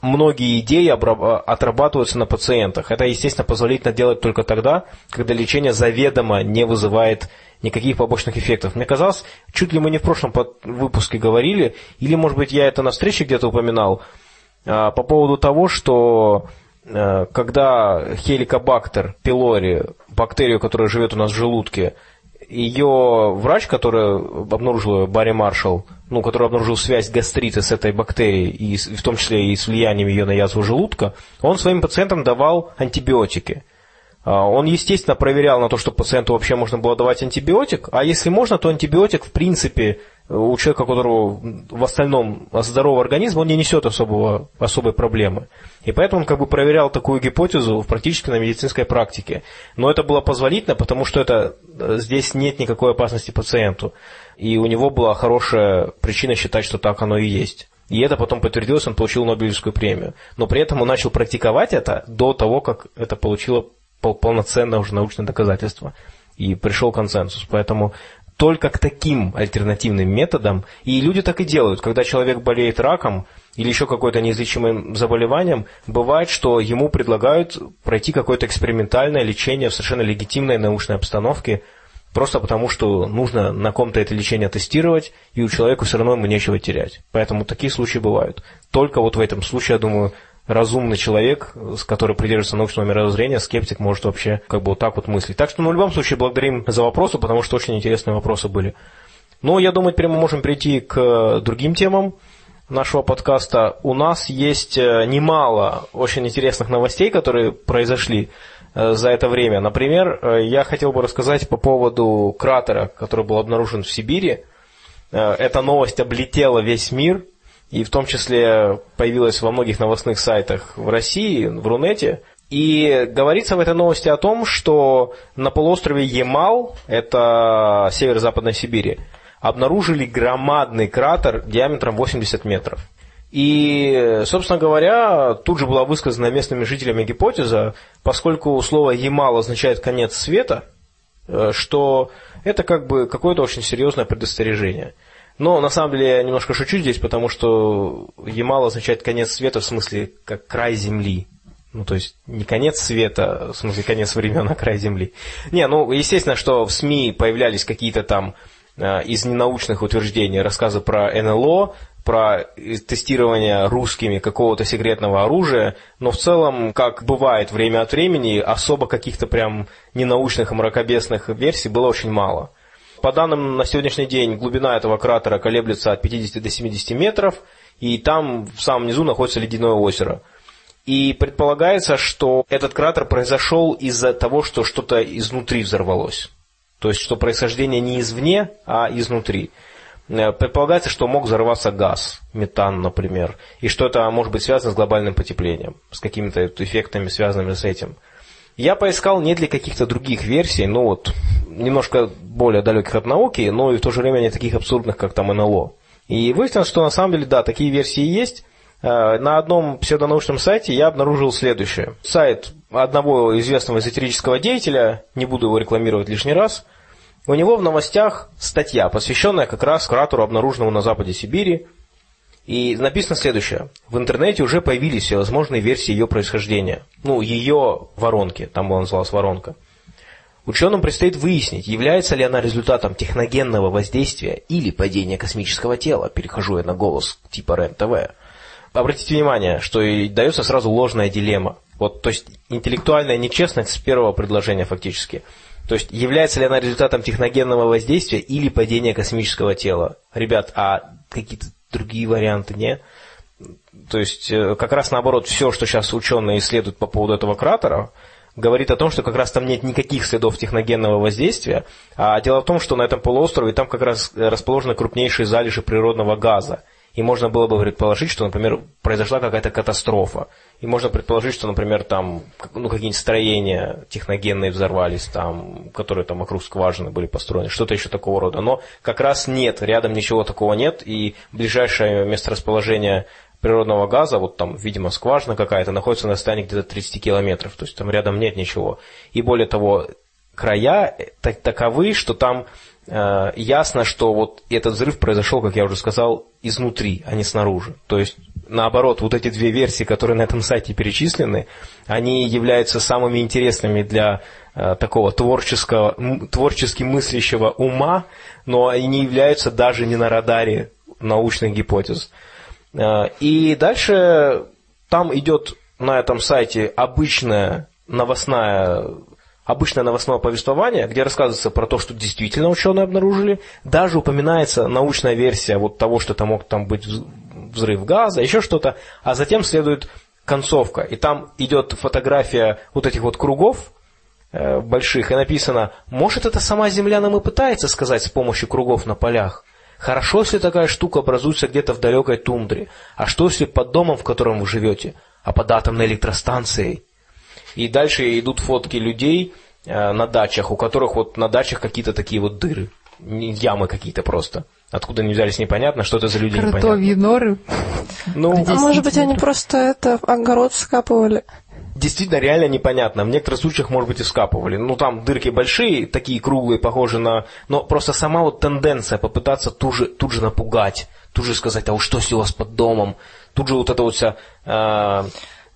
[SPEAKER 1] многие идеи отрабатываются на пациентах. Это, естественно, позволительно делать только тогда, когда лечение заведомо не вызывает никаких побочных эффектов. Мне казалось, чуть ли мы не в прошлом выпуске говорили, или, может быть, я это на встрече где-то упоминал, а, по поводу того, что когда хеликобактер пилори, бактерию, которая живет у нас в желудке, ее врач, который обнаружил Барри Маршалл, ну, который обнаружил связь гастрита с этой бактерией, и в том числе и с влиянием ее на язву желудка, он своим пациентам давал антибиотики. А, он, естественно, проверял на то, что пациенту вообще можно было давать антибиотик, а если можно, то антибиотик, в принципе, у человека, у которого в остальном здоровый организм, он не несет особого, особой проблемы. И поэтому он как бы проверял такую гипотезу практически на медицинской практике. Но это было позволительно, потому что это, э, здесь нет никакой опасности пациенту. И у него была хорошая причина считать, что так оно и есть. И это потом подтвердилось, он получил Нобелевскую премию. Но при этом он начал практиковать это до того, как это получило полноценное уже научное доказательство. И пришел консенсус. Поэтому только к таким альтернативным методам. И люди так и делают. Когда человек болеет раком или еще какой-то неизлечимым заболеванием, бывает, что ему предлагают пройти какое-то экспериментальное лечение в совершенно легитимной научной обстановке, просто потому что нужно на ком-то это лечение тестировать, и у человека все равно ему нечего терять. Поэтому такие случаи бывают. Только вот в этом случае, я думаю, разумный человек, который придерживается научного мировоззрения, скептик может вообще как бы вот так вот мыслить. Так что, ну, в любом случае, благодарим за вопросы, потому что очень интересные вопросы были. Ну, я думаю, теперь мы можем перейти к другим темам нашего подкаста. У нас есть э, немало очень интересных новостей, которые произошли э, за это время. Например, э, я хотел бы рассказать по поводу кратера, который был обнаружен в Сибири. Э, эта новость облетела весь мир, и в том числе появилась во многих новостных сайтах в России, в Рунете. И говорится в этой новости о том, что на полуострове Ямал, это северо-западной Сибири, обнаружили громадный кратер диаметром 80 метров. И, собственно говоря, тут же была высказана местными жителями гипотеза, поскольку слово «Ямал» означает «конец света», э, что это как бы какое-то очень серьезное предостережение. Но на самом деле я немножко шучу здесь, потому что Ямал означает конец света в смысле как край земли. Ну, то есть не конец света, в смысле конец времен, а край земли. Не, ну, естественно, что в СМИ появлялись какие-то там э, из ненаучных утверждений рассказы про НЛО, про тестирование русскими какого-то секретного оружия, но в целом, как бывает время от времени, особо каких-то прям ненаучных и мракобесных версий было очень мало. По данным на сегодняшний день, глубина этого кратера колеблется от 50 до 70 метров, и там в самом низу находится ледяное озеро. И предполагается, что этот кратер произошел из-за того, что что-то изнутри взорвалось. То есть, что происхождение не извне, а изнутри. Э, предполагается, что мог взорваться газ, метан, например, и что это может быть связано с глобальным потеплением, с какими-то эффектами, связанными с этим. Я поискал не для каких-то других версий, но вот немножко более далеких от науки, но и в то же время не таких абсурдных, как там НЛО. И выяснилось, что на самом деле, да, такие версии есть. Э, на одном псевдонаучном сайте я обнаружил следующее. Сайт одного известного эзотерического деятеля, не буду его рекламировать лишний раз – у него в новостях статья, посвященная как раз кратеру, обнаруженному на западе Сибири. И написано следующее. В интернете уже появились всевозможные версии ее происхождения. Ну, ее воронки, там была называлась воронка. Ученым предстоит выяснить, является ли она результатом техногенного воздействия или падения космического тела. Перехожу я на голос типа РЕН-ТВ. Обратите внимание, что и дается сразу ложная дилемма. Вот, то есть интеллектуальная нечестность с первого предложения фактически – то есть является ли она результатом техногенного воздействия или падения космического тела? Ребят, а какие-то другие варианты нет? То есть э, как раз наоборот, все, что сейчас ученые исследуют по поводу этого кратера, говорит о том, что как раз там нет никаких следов техногенного воздействия. А дело в том, что на этом полуострове там как раз расположены крупнейшие залежи природного газа. И можно было бы предположить, что, например, произошла какая-то катастрофа. И можно предположить, что, например, там ну, какие-нибудь строения техногенные взорвались, там, которые там вокруг скважины были построены, что-то еще такого рода. Но как раз нет, рядом ничего такого нет, и ближайшее месторасположение природного газа, вот там, видимо, скважина какая-то, находится на расстоянии где-то 30 километров, то есть там рядом нет ничего. И более того, края так, таковы, что там Э, ясно, что вот этот взрыв произошел, как я уже сказал, изнутри, а не снаружи. То есть, наоборот, вот эти две версии, которые на этом сайте перечислены, они являются самыми интересными для э, такого творческого, творчески мыслящего ума, но они не являются даже не на радаре научных гипотез. Э, и дальше там идет на этом сайте обычная новостная обычное новостное повествование, где рассказывается про то, что действительно ученые обнаружили, даже упоминается научная версия вот того, что там мог там быть взрыв газа, еще что-то, а затем следует концовка, и там идет фотография вот этих вот кругов э, больших, и написано, может это сама Земля нам и пытается сказать с помощью кругов на полях. Хорошо, если такая штука образуется где-то в далекой тундре, а что если под домом, в котором вы живете, а под атомной электростанцией? И дальше идут фотки людей на дачах, у которых вот на дачах какие-то такие вот дыры, ямы какие-то просто. Откуда они взялись, непонятно, что это за люди,
[SPEAKER 3] Кротовьи
[SPEAKER 1] непонятно.
[SPEAKER 3] норы.
[SPEAKER 2] Ну, а может быть, они просто это огород скапывали?
[SPEAKER 1] Действительно, реально непонятно. В некоторых случаях, может быть, и скапывали. Ну, там дырки большие, такие круглые, похожие на... Но просто сама вот тенденция попытаться тут же, тут же напугать, тут же сказать, а вот что у вас под домом? Тут же вот это вот вся... Э...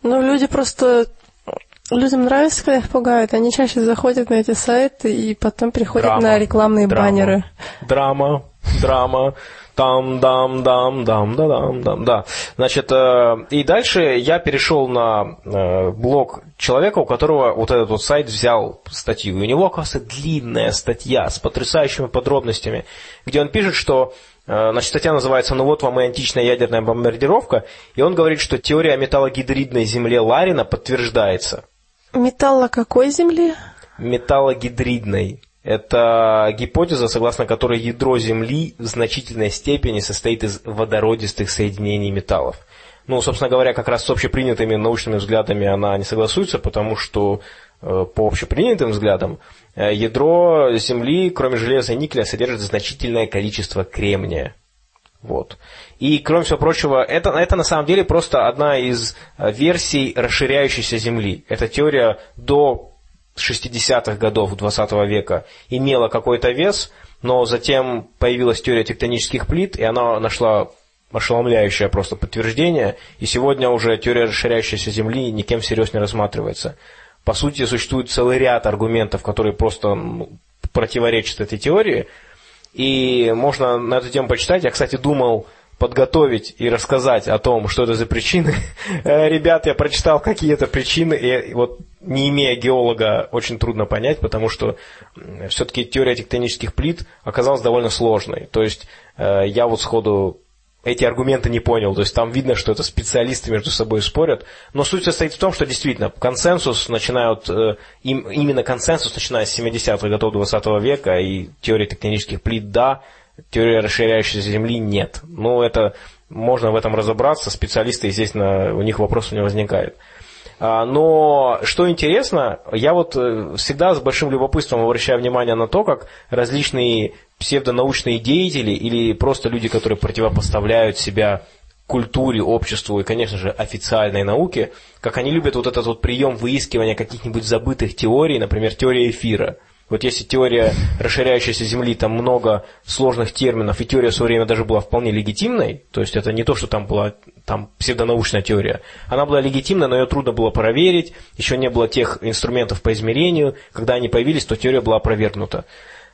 [SPEAKER 2] Ну, люди просто Людям нравится, когда их пугают. Они чаще заходят на эти сайты и потом приходят драма, на рекламные
[SPEAKER 1] драма,
[SPEAKER 2] баннеры.
[SPEAKER 1] Драма, драма. Там, дам, дам, дам, да, дам, дам, да. Значит, э, и дальше я перешел на э, блог человека, у которого вот этот вот сайт взял статью. И у него, оказывается, длинная статья с потрясающими подробностями, где он пишет, что э, Значит, статья называется «Ну вот вам и античная ядерная бомбардировка», и он говорит, что теория металлогидридной земле Ларина подтверждается.
[SPEAKER 2] Металла какой земли?
[SPEAKER 1] Металлогидридной. Это гипотеза, согласно которой ядро Земли в значительной степени состоит из водородистых соединений металлов. Ну, собственно говоря, как раз с общепринятыми научными взглядами она не согласуется, потому что э, по общепринятым взглядам э, ядро Земли, кроме железа и никеля, содержит значительное количество кремния. Вот. И, кроме всего прочего, это, это на самом деле просто одна из э, версий расширяющейся Земли. Эта теория до 60-х годов 20 века имела какой-то вес, но затем появилась теория тектонических плит, и она нашла ошеломляющее просто подтверждение, и сегодня уже теория расширяющейся Земли никем всерьез не рассматривается. По сути, существует целый ряд аргументов, которые просто ну, противоречат этой теории, и можно на эту тему почитать. Я, кстати, думал подготовить и рассказать о том, что это за причины. Э, ребят, я прочитал, какие это причины, и вот не имея геолога, очень трудно понять, потому что все-таки теория тектонических плит оказалась довольно сложной. То есть э, я вот сходу эти аргументы не понял. То есть там видно, что это специалисты между собой спорят. Но суть состоит в том, что действительно консенсус начинают, э, им, именно консенсус, начиная с 70-х годов 20 века, и теория тектонических плит, да, теория расширяющейся Земли нет. Ну, это можно в этом разобраться, специалисты, естественно, у них вопросов не возникает. А, но что интересно, я вот э, всегда с большим любопытством обращаю внимание на то, как различные псевдонаучные деятели или просто люди, которые противопоставляют себя культуре, обществу и, конечно же, официальной науке, как они любят вот этот вот прием выискивания каких-нибудь забытых теорий, например, теория эфира – вот если теория расширяющейся Земли, там много сложных терминов, и теория в свое время даже была вполне легитимной, то есть это не то, что там была там псевдонаучная теория, она была легитимной, но ее трудно было проверить, еще не было тех инструментов по измерению, когда они появились, то теория была опровергнута.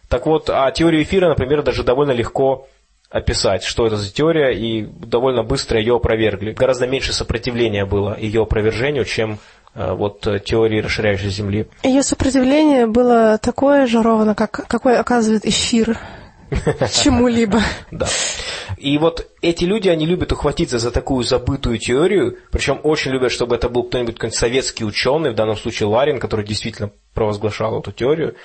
[SPEAKER 1] Так вот, а теорию эфира, например, даже довольно легко описать, что это за теория, и довольно быстро ее опровергли. Гораздо меньше сопротивления было ее опровержению, чем Э, вот э, теории расширяющей Земли.
[SPEAKER 2] Ее сопротивление было такое же ровно, как, какой оказывает эфир чему-либо.
[SPEAKER 1] Да. И вот эти люди, они любят ухватиться за такую забытую теорию, причем очень любят, чтобы это был кто-нибудь какой советский ученый, в данном случае Ларин, который действительно провозглашал эту теорию,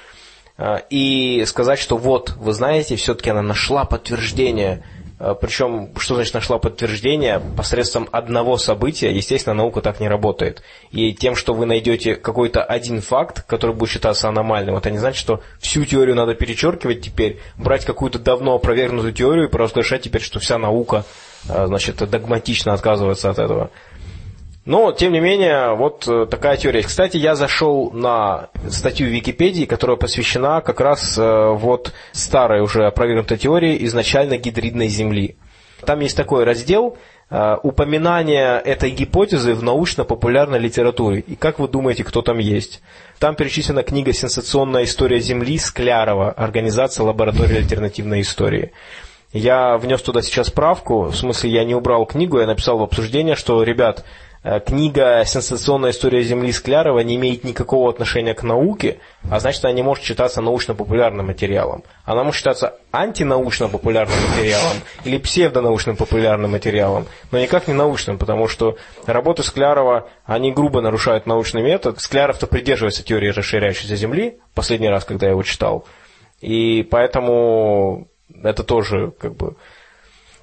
[SPEAKER 1] э, и сказать, что вот, вы знаете, все-таки она нашла подтверждение Причем, что значит нашла подтверждение? Посредством одного события, естественно, наука так не работает. И тем, что вы найдете какой-то один факт, который будет считаться аномальным, это не значит, что всю теорию надо перечеркивать теперь, брать какую-то давно опровергнутую теорию и провозглашать теперь, что вся наука э, значит, догматично отказывается от этого. Но, тем не менее, вот э, такая теория. Кстати, я зашел на статью в Википедии, которая посвящена как раз э, вот старой уже опровергнутой теории изначально гидридной Земли. Там есть такой раздел э, упоминание этой гипотезы в научно-популярной литературе. И как вы думаете, кто там есть? Там перечислена книга «Сенсационная история Земли» Склярова, организация лаборатории альтернативной истории. Я внес туда сейчас справку, в смысле я не убрал книгу, я написал в обсуждение, что, ребят, книга «Сенсационная история Земли» Склярова не имеет никакого отношения к науке, а значит, она не может считаться научно-популярным материалом. Она может считаться антинаучно-популярным материалом или псевдонаучным популярным материалом, но никак не научным, потому что работы Склярова, они грубо нарушают научный метод. Скляров-то придерживается теории расширяющейся Земли, последний раз, когда я его читал, и поэтому это тоже как бы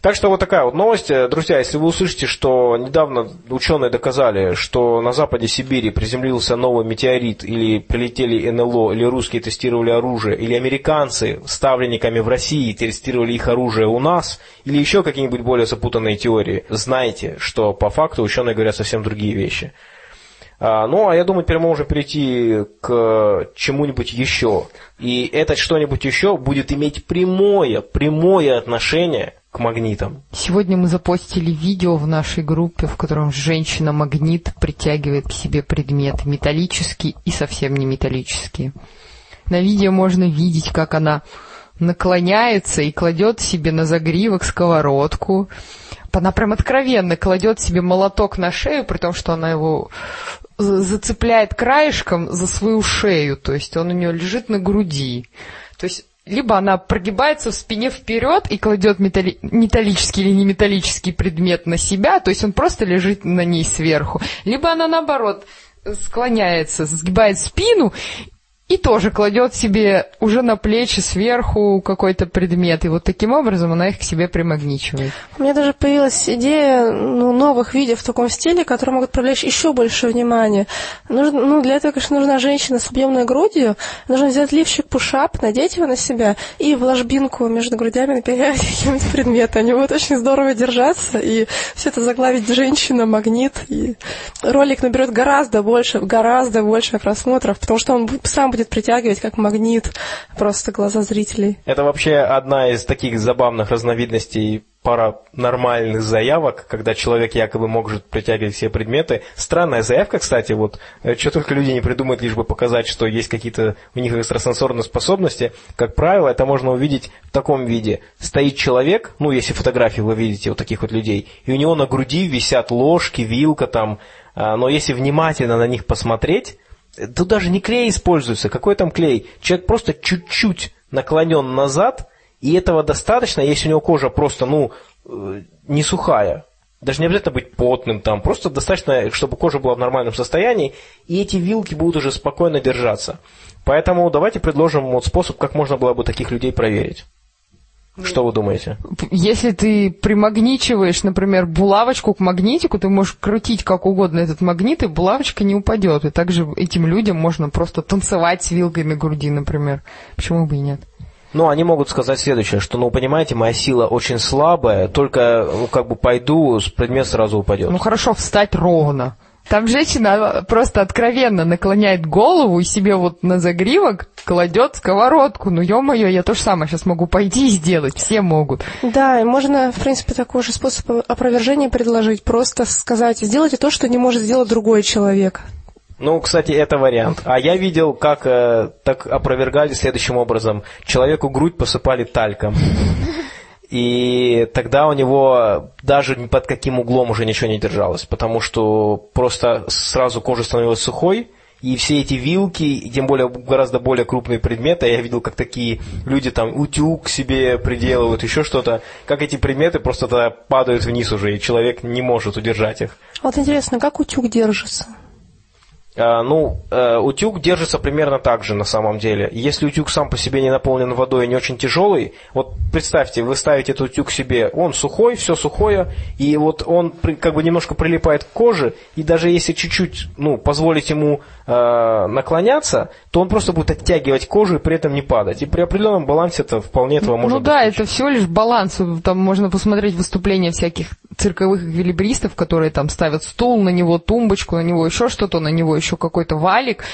[SPEAKER 1] так что вот такая вот новость. Э, друзья, если вы услышите, что недавно ученые доказали, что на западе Сибири приземлился новый метеорит, или прилетели НЛО, или русские тестировали оружие, или американцы ставленниками в России тестировали их оружие у нас, или еще какие-нибудь более запутанные теории, знайте, что по факту ученые говорят совсем другие вещи. А, ну, а я думаю, теперь мы можем перейти к чему-нибудь еще. И это что-нибудь еще будет иметь прямое, прямое отношение к магнитам.
[SPEAKER 3] Сегодня мы запостили видео в нашей группе, в котором женщина-магнит притягивает к себе предметы металлические и совсем не металлические. На видео можно видеть, как она наклоняется и кладет себе на загривок сковородку. Она прям откровенно кладет себе молоток на шею, при том, что она его зацепляет краешком за свою шею, то есть он у нее лежит на груди. То есть либо она прогибается в спине вперед и кладет металли... металлический или не металлический предмет на себя, то есть он просто лежит на ней сверху, либо она наоборот склоняется, сгибает спину и тоже кладет себе уже на плечи сверху какой-то предмет. И вот таким образом она их к себе примагничивает.
[SPEAKER 2] У меня даже появилась идея ну, новых видео в таком стиле, которые могут привлечь еще больше внимания. Нужно, ну, для этого, конечно, нужна женщина с объемной грудью. Нужно взять лифчик пушап, надеть его на себя и в ложбинку между грудями напялять какие-нибудь предметы. Они будут очень здорово держаться, и все это заглавить женщина, магнит. И ролик наберет гораздо больше, гораздо больше просмотров, потому что он сам будет притягивать как магнит просто глаза зрителей.
[SPEAKER 1] Это вообще одна из таких забавных разновидностей паранормальных заявок, когда человек якобы может притягивать все предметы. Странная заявка, кстати, вот, э, что только люди не придумают, лишь бы показать, что есть какие-то у них экстрасенсорные способности. Как правило, это можно увидеть в таком виде. Стоит человек, ну, если фотографии вы видите вот таких вот людей, и у него на груди висят ложки, вилка там, а, но если внимательно на них посмотреть, Тут даже не клей используется. Какой там клей? Человек просто чуть-чуть наклонен назад, и этого достаточно, если у него кожа просто, ну, э, не сухая. Даже не обязательно быть потным там, просто достаточно, чтобы кожа была в нормальном состоянии, и эти вилки будут уже спокойно держаться. Поэтому давайте предложим вот способ, как можно было бы таких людей проверить. Что вы думаете?
[SPEAKER 3] Если ты примагничиваешь, например, булавочку к магнитику, ты можешь крутить как угодно этот магнит, и булавочка не упадет. И также этим людям можно просто танцевать с вилкой на груди, например. Почему бы и нет?
[SPEAKER 1] Ну, они могут сказать следующее, что, ну, понимаете, моя сила очень слабая, только, ну, как бы пойду, предмет сразу упадет.
[SPEAKER 3] Ну, хорошо, встать ровно. Там женщина просто откровенно наклоняет голову и себе вот на загривок кладет сковородку. Ну, ё-моё, я то же самое сейчас могу пойти и сделать. Все могут.
[SPEAKER 2] Да, и можно, в принципе, такой же способ опровержения предложить. Просто сказать, сделайте то, что не может сделать другой человек.
[SPEAKER 1] Ну, кстати, это вариант. А я видел, как э, так опровергали следующим образом. Человеку грудь посыпали тальком. И тогда у него даже под каким углом уже ничего не держалось, потому что просто сразу кожа становилась сухой, и все эти вилки, и тем более гораздо более крупные предметы, я видел, как такие люди там утюг себе приделывают, еще что-то, как эти предметы просто тогда падают вниз уже, и человек не может удержать их.
[SPEAKER 2] Вот интересно, как утюг держится?
[SPEAKER 1] А, ну, э, утюг держится примерно так же на самом деле. Если утюг сам по себе не наполнен водой и не очень тяжелый, вот представьте, вы ставите этот утюг себе, он сухой, все сухое, и вот он как бы немножко прилипает к коже, и даже если чуть-чуть, ну, позволить ему э, наклоняться, то он просто будет оттягивать кожу и при этом не падать. И при определенном балансе это вполне этого
[SPEAKER 3] ну,
[SPEAKER 1] можно
[SPEAKER 3] Ну да, это всего лишь баланс. Там можно посмотреть выступления всяких цирковых эквилибристов, которые там ставят стул, на него тумбочку, на него еще что-то, на него еще какой-то валик,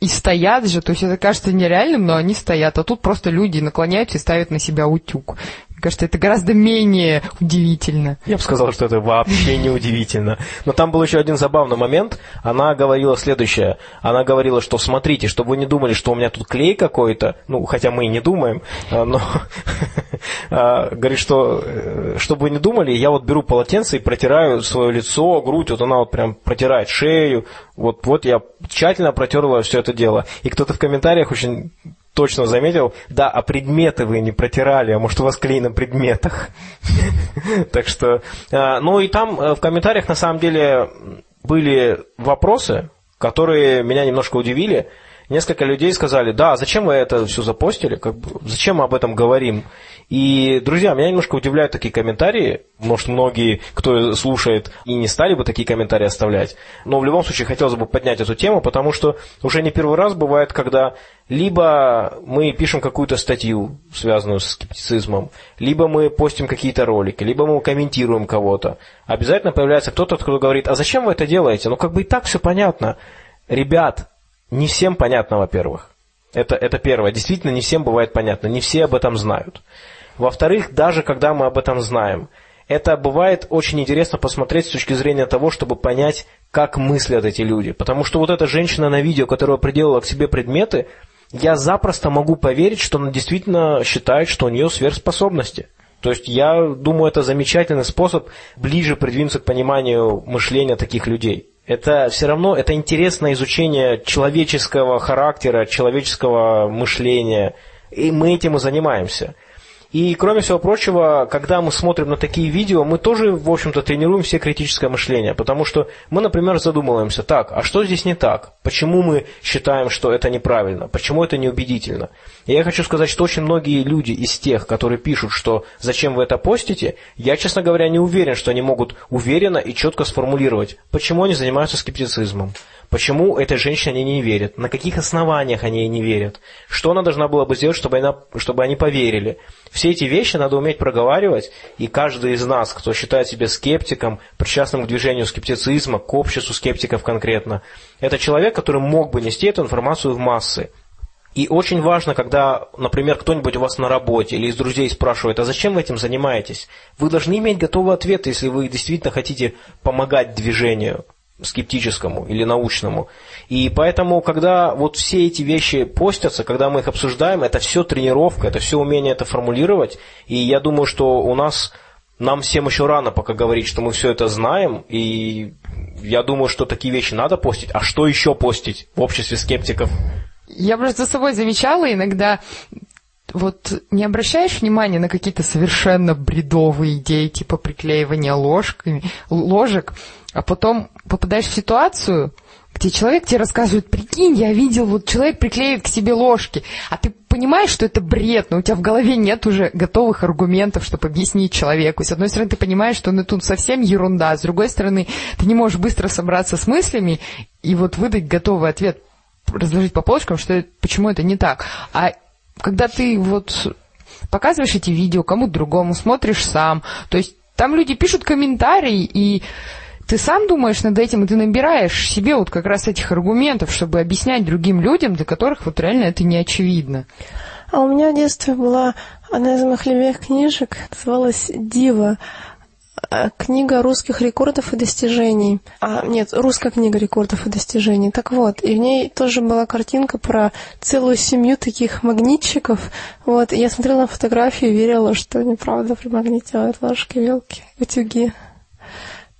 [SPEAKER 3] и стоят же, то есть это кажется нереальным, но они стоят, а тут просто люди наклоняются и ставят на себя утюг. Кажется, это гораздо менее удивительно.
[SPEAKER 1] Я бы сказал, что это вообще не удивительно. Но там был еще один забавный момент. Она говорила следующее. Она говорила, что смотрите, чтобы вы не думали, что у меня тут клей какой-то, ну, хотя мы и не думаем, а, но а, говорит, что э, чтобы вы не думали, я вот беру полотенце и протираю свое лицо, грудь, вот она вот прям протирает шею, вот, вот я тщательно протерла все это дело. И кто-то в комментариях очень точно заметил, да, а предметы вы не протирали, а может у вас клей на предметах. Так что, а, ну и там э, в комментариях на самом деле были вопросы, которые меня немножко удивили. Несколько людей сказали, да, зачем вы это все запостили, как бы, зачем мы об этом говорим? И, друзья, меня немножко удивляют такие комментарии. Может, многие, кто слушает, и не стали бы такие комментарии оставлять. Но в любом случае хотелось бы поднять эту тему, потому что уже не первый раз бывает, когда либо мы пишем какую-то статью, связанную с скептицизмом, либо мы постим какие-то ролики, либо мы комментируем кого-то. Обязательно появляется кто-то, кто говорит, а зачем вы это делаете? Ну, как бы и так все понятно. Ребят, не всем понятно, во-первых. Это, это первое. Действительно, не всем бывает понятно. Не все об этом знают. Во-вторых, даже когда мы об этом знаем, это бывает очень интересно посмотреть с точки зрения того, чтобы понять, как мыслят эти люди. Потому что вот эта женщина на видео, которая приделала к себе предметы, я запросто могу поверить, что она действительно считает, что у нее сверхспособности. То есть я думаю, это замечательный способ ближе придвинуться к пониманию мышления таких людей. Это все равно это интересное изучение человеческого характера, человеческого мышления. И мы этим и занимаемся. И, кроме всего прочего, когда мы смотрим на такие видео, мы тоже, в общем-то, тренируем все критическое мышление. Потому что мы, например, задумываемся, так, а что здесь не так? Почему мы считаем, что это неправильно? Почему это неубедительно? И я хочу сказать, что очень многие люди из тех, которые пишут, что «зачем вы это постите?», я, честно говоря, не уверен, что они могут уверенно и четко сформулировать, почему они занимаются скептицизмом. Почему этой женщине они не верят? На каких основаниях они ей не верят? Что она должна была бы сделать, чтобы, она, чтобы они поверили? Все эти вещи надо уметь проговаривать, и каждый из нас, кто считает себя скептиком, причастным к движению скептицизма, к обществу скептиков конкретно, это человек, который мог бы нести эту информацию в массы. И очень важно, когда, например, кто-нибудь у вас на работе или из друзей спрашивает, а зачем вы этим занимаетесь? Вы должны иметь готовый ответ, если вы действительно хотите помогать движению скептическому или научному. И поэтому, когда вот все эти вещи постятся, когда мы их обсуждаем, это все тренировка, это все умение это формулировать. И я думаю, что у нас, нам всем еще рано пока говорить, что мы все это знаем. И я думаю, что такие вещи надо постить. А что еще постить в обществе скептиков?
[SPEAKER 3] Я просто за собой замечала иногда вот не обращаешь внимания на какие-то совершенно бредовые идеи, типа приклеивания ложками, ложек, а потом попадаешь в ситуацию, где человек тебе рассказывает, прикинь, я видел, вот человек приклеит к себе ложки, а ты понимаешь, что это бред, но у тебя в голове нет уже готовых аргументов, чтобы объяснить человеку. С одной стороны, ты понимаешь, что ну, тут совсем ерунда, с другой стороны, ты не можешь быстро собраться с мыслями и вот выдать готовый ответ, разложить по полочкам, что почему это не так. А когда ты вот показываешь эти видео кому-то другому, смотришь сам, то есть там люди пишут комментарии, и ты сам думаешь над этим, и ты набираешь себе вот как раз этих аргументов, чтобы объяснять другим людям, для которых вот реально это не очевидно.
[SPEAKER 2] А у меня в детстве была одна из моих любимых книжек, называлась «Дива». Э, книга русских рекордов и достижений. А, нет, русская книга рекордов и достижений. Так вот, и в ней тоже была картинка про целую семью таких магнитчиков. Вот, и я смотрела на фотографию и верила, что они правда примагнитивают ложки, вилки, утюги.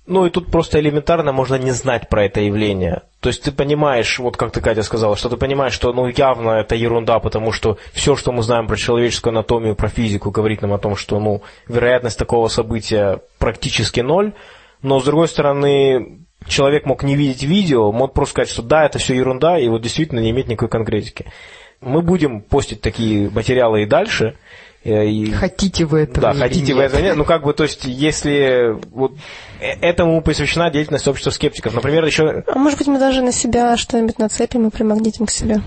[SPEAKER 1] Ну и тут просто элементарно можно не знать про это явление. То есть ты понимаешь, вот как ты, Катя, сказала, что ты понимаешь, что ну явно это ерунда, потому что все, что мы знаем про человеческую анатомию, про физику, говорит нам о том, что ну вероятность такого события практически ноль. Но с другой стороны, человек мог не видеть видео, мог просто сказать, что да, это все ерунда, и вот действительно не иметь никакой конкретики. Мы будем постить такие материалы и дальше.
[SPEAKER 3] Э, и... Хотите вы этого
[SPEAKER 1] Да, хотите нет? вы этого нет. Ну, как бы, то есть, если вот этому посвящена деятельность общества скептиков. Например, еще...
[SPEAKER 2] А может быть, мы даже на себя что-нибудь нацепим и примагнитим к себе.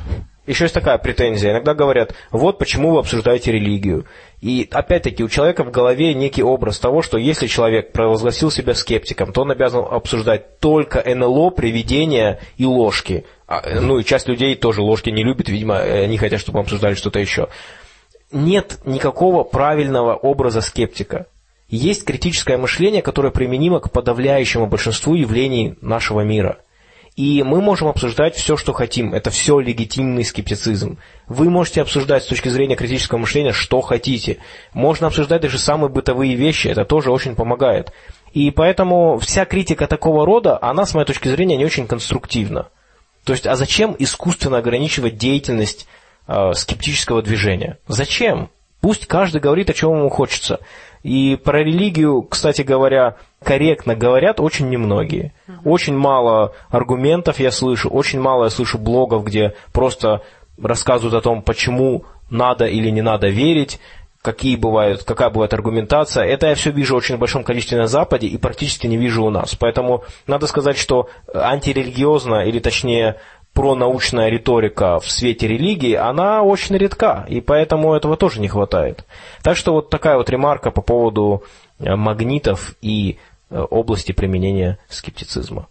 [SPEAKER 1] Еще есть такая претензия. Иногда говорят, вот почему вы обсуждаете религию. И опять-таки у человека в голове некий образ того, что если человек провозгласил себя скептиком, то он обязан обсуждать только НЛО, привидения и ложки. А, ну и часть людей тоже ложки не любит, видимо, они хотят, чтобы мы обсуждали что-то еще нет никакого правильного образа скептика. Есть критическое мышление, которое применимо к подавляющему большинству явлений нашего мира. И мы можем обсуждать все, что хотим. Это все легитимный скептицизм. Вы можете обсуждать с точки зрения критического мышления, что хотите. Можно обсуждать даже самые бытовые вещи. Это тоже очень помогает. И поэтому вся критика такого рода, она, с моей точки зрения, не очень конструктивна. То есть, а зачем искусственно ограничивать деятельность э, скептического движения. Зачем? Пусть каждый говорит, о чем ему хочется. И про религию, кстати говоря, корректно говорят очень немногие. Очень мало аргументов я слышу, очень мало я слышу блогов, где просто рассказывают о том, почему надо или не надо верить, какие бывают, какая бывает аргументация. Это я все вижу очень в большом количестве на Западе и практически не вижу у нас. Поэтому надо сказать, что антирелигиозно, или точнее пронаучная риторика в свете религии, она очень редка, и поэтому этого тоже не хватает. Так что вот такая вот ремарка по поводу э, магнитов и э, области применения скептицизма.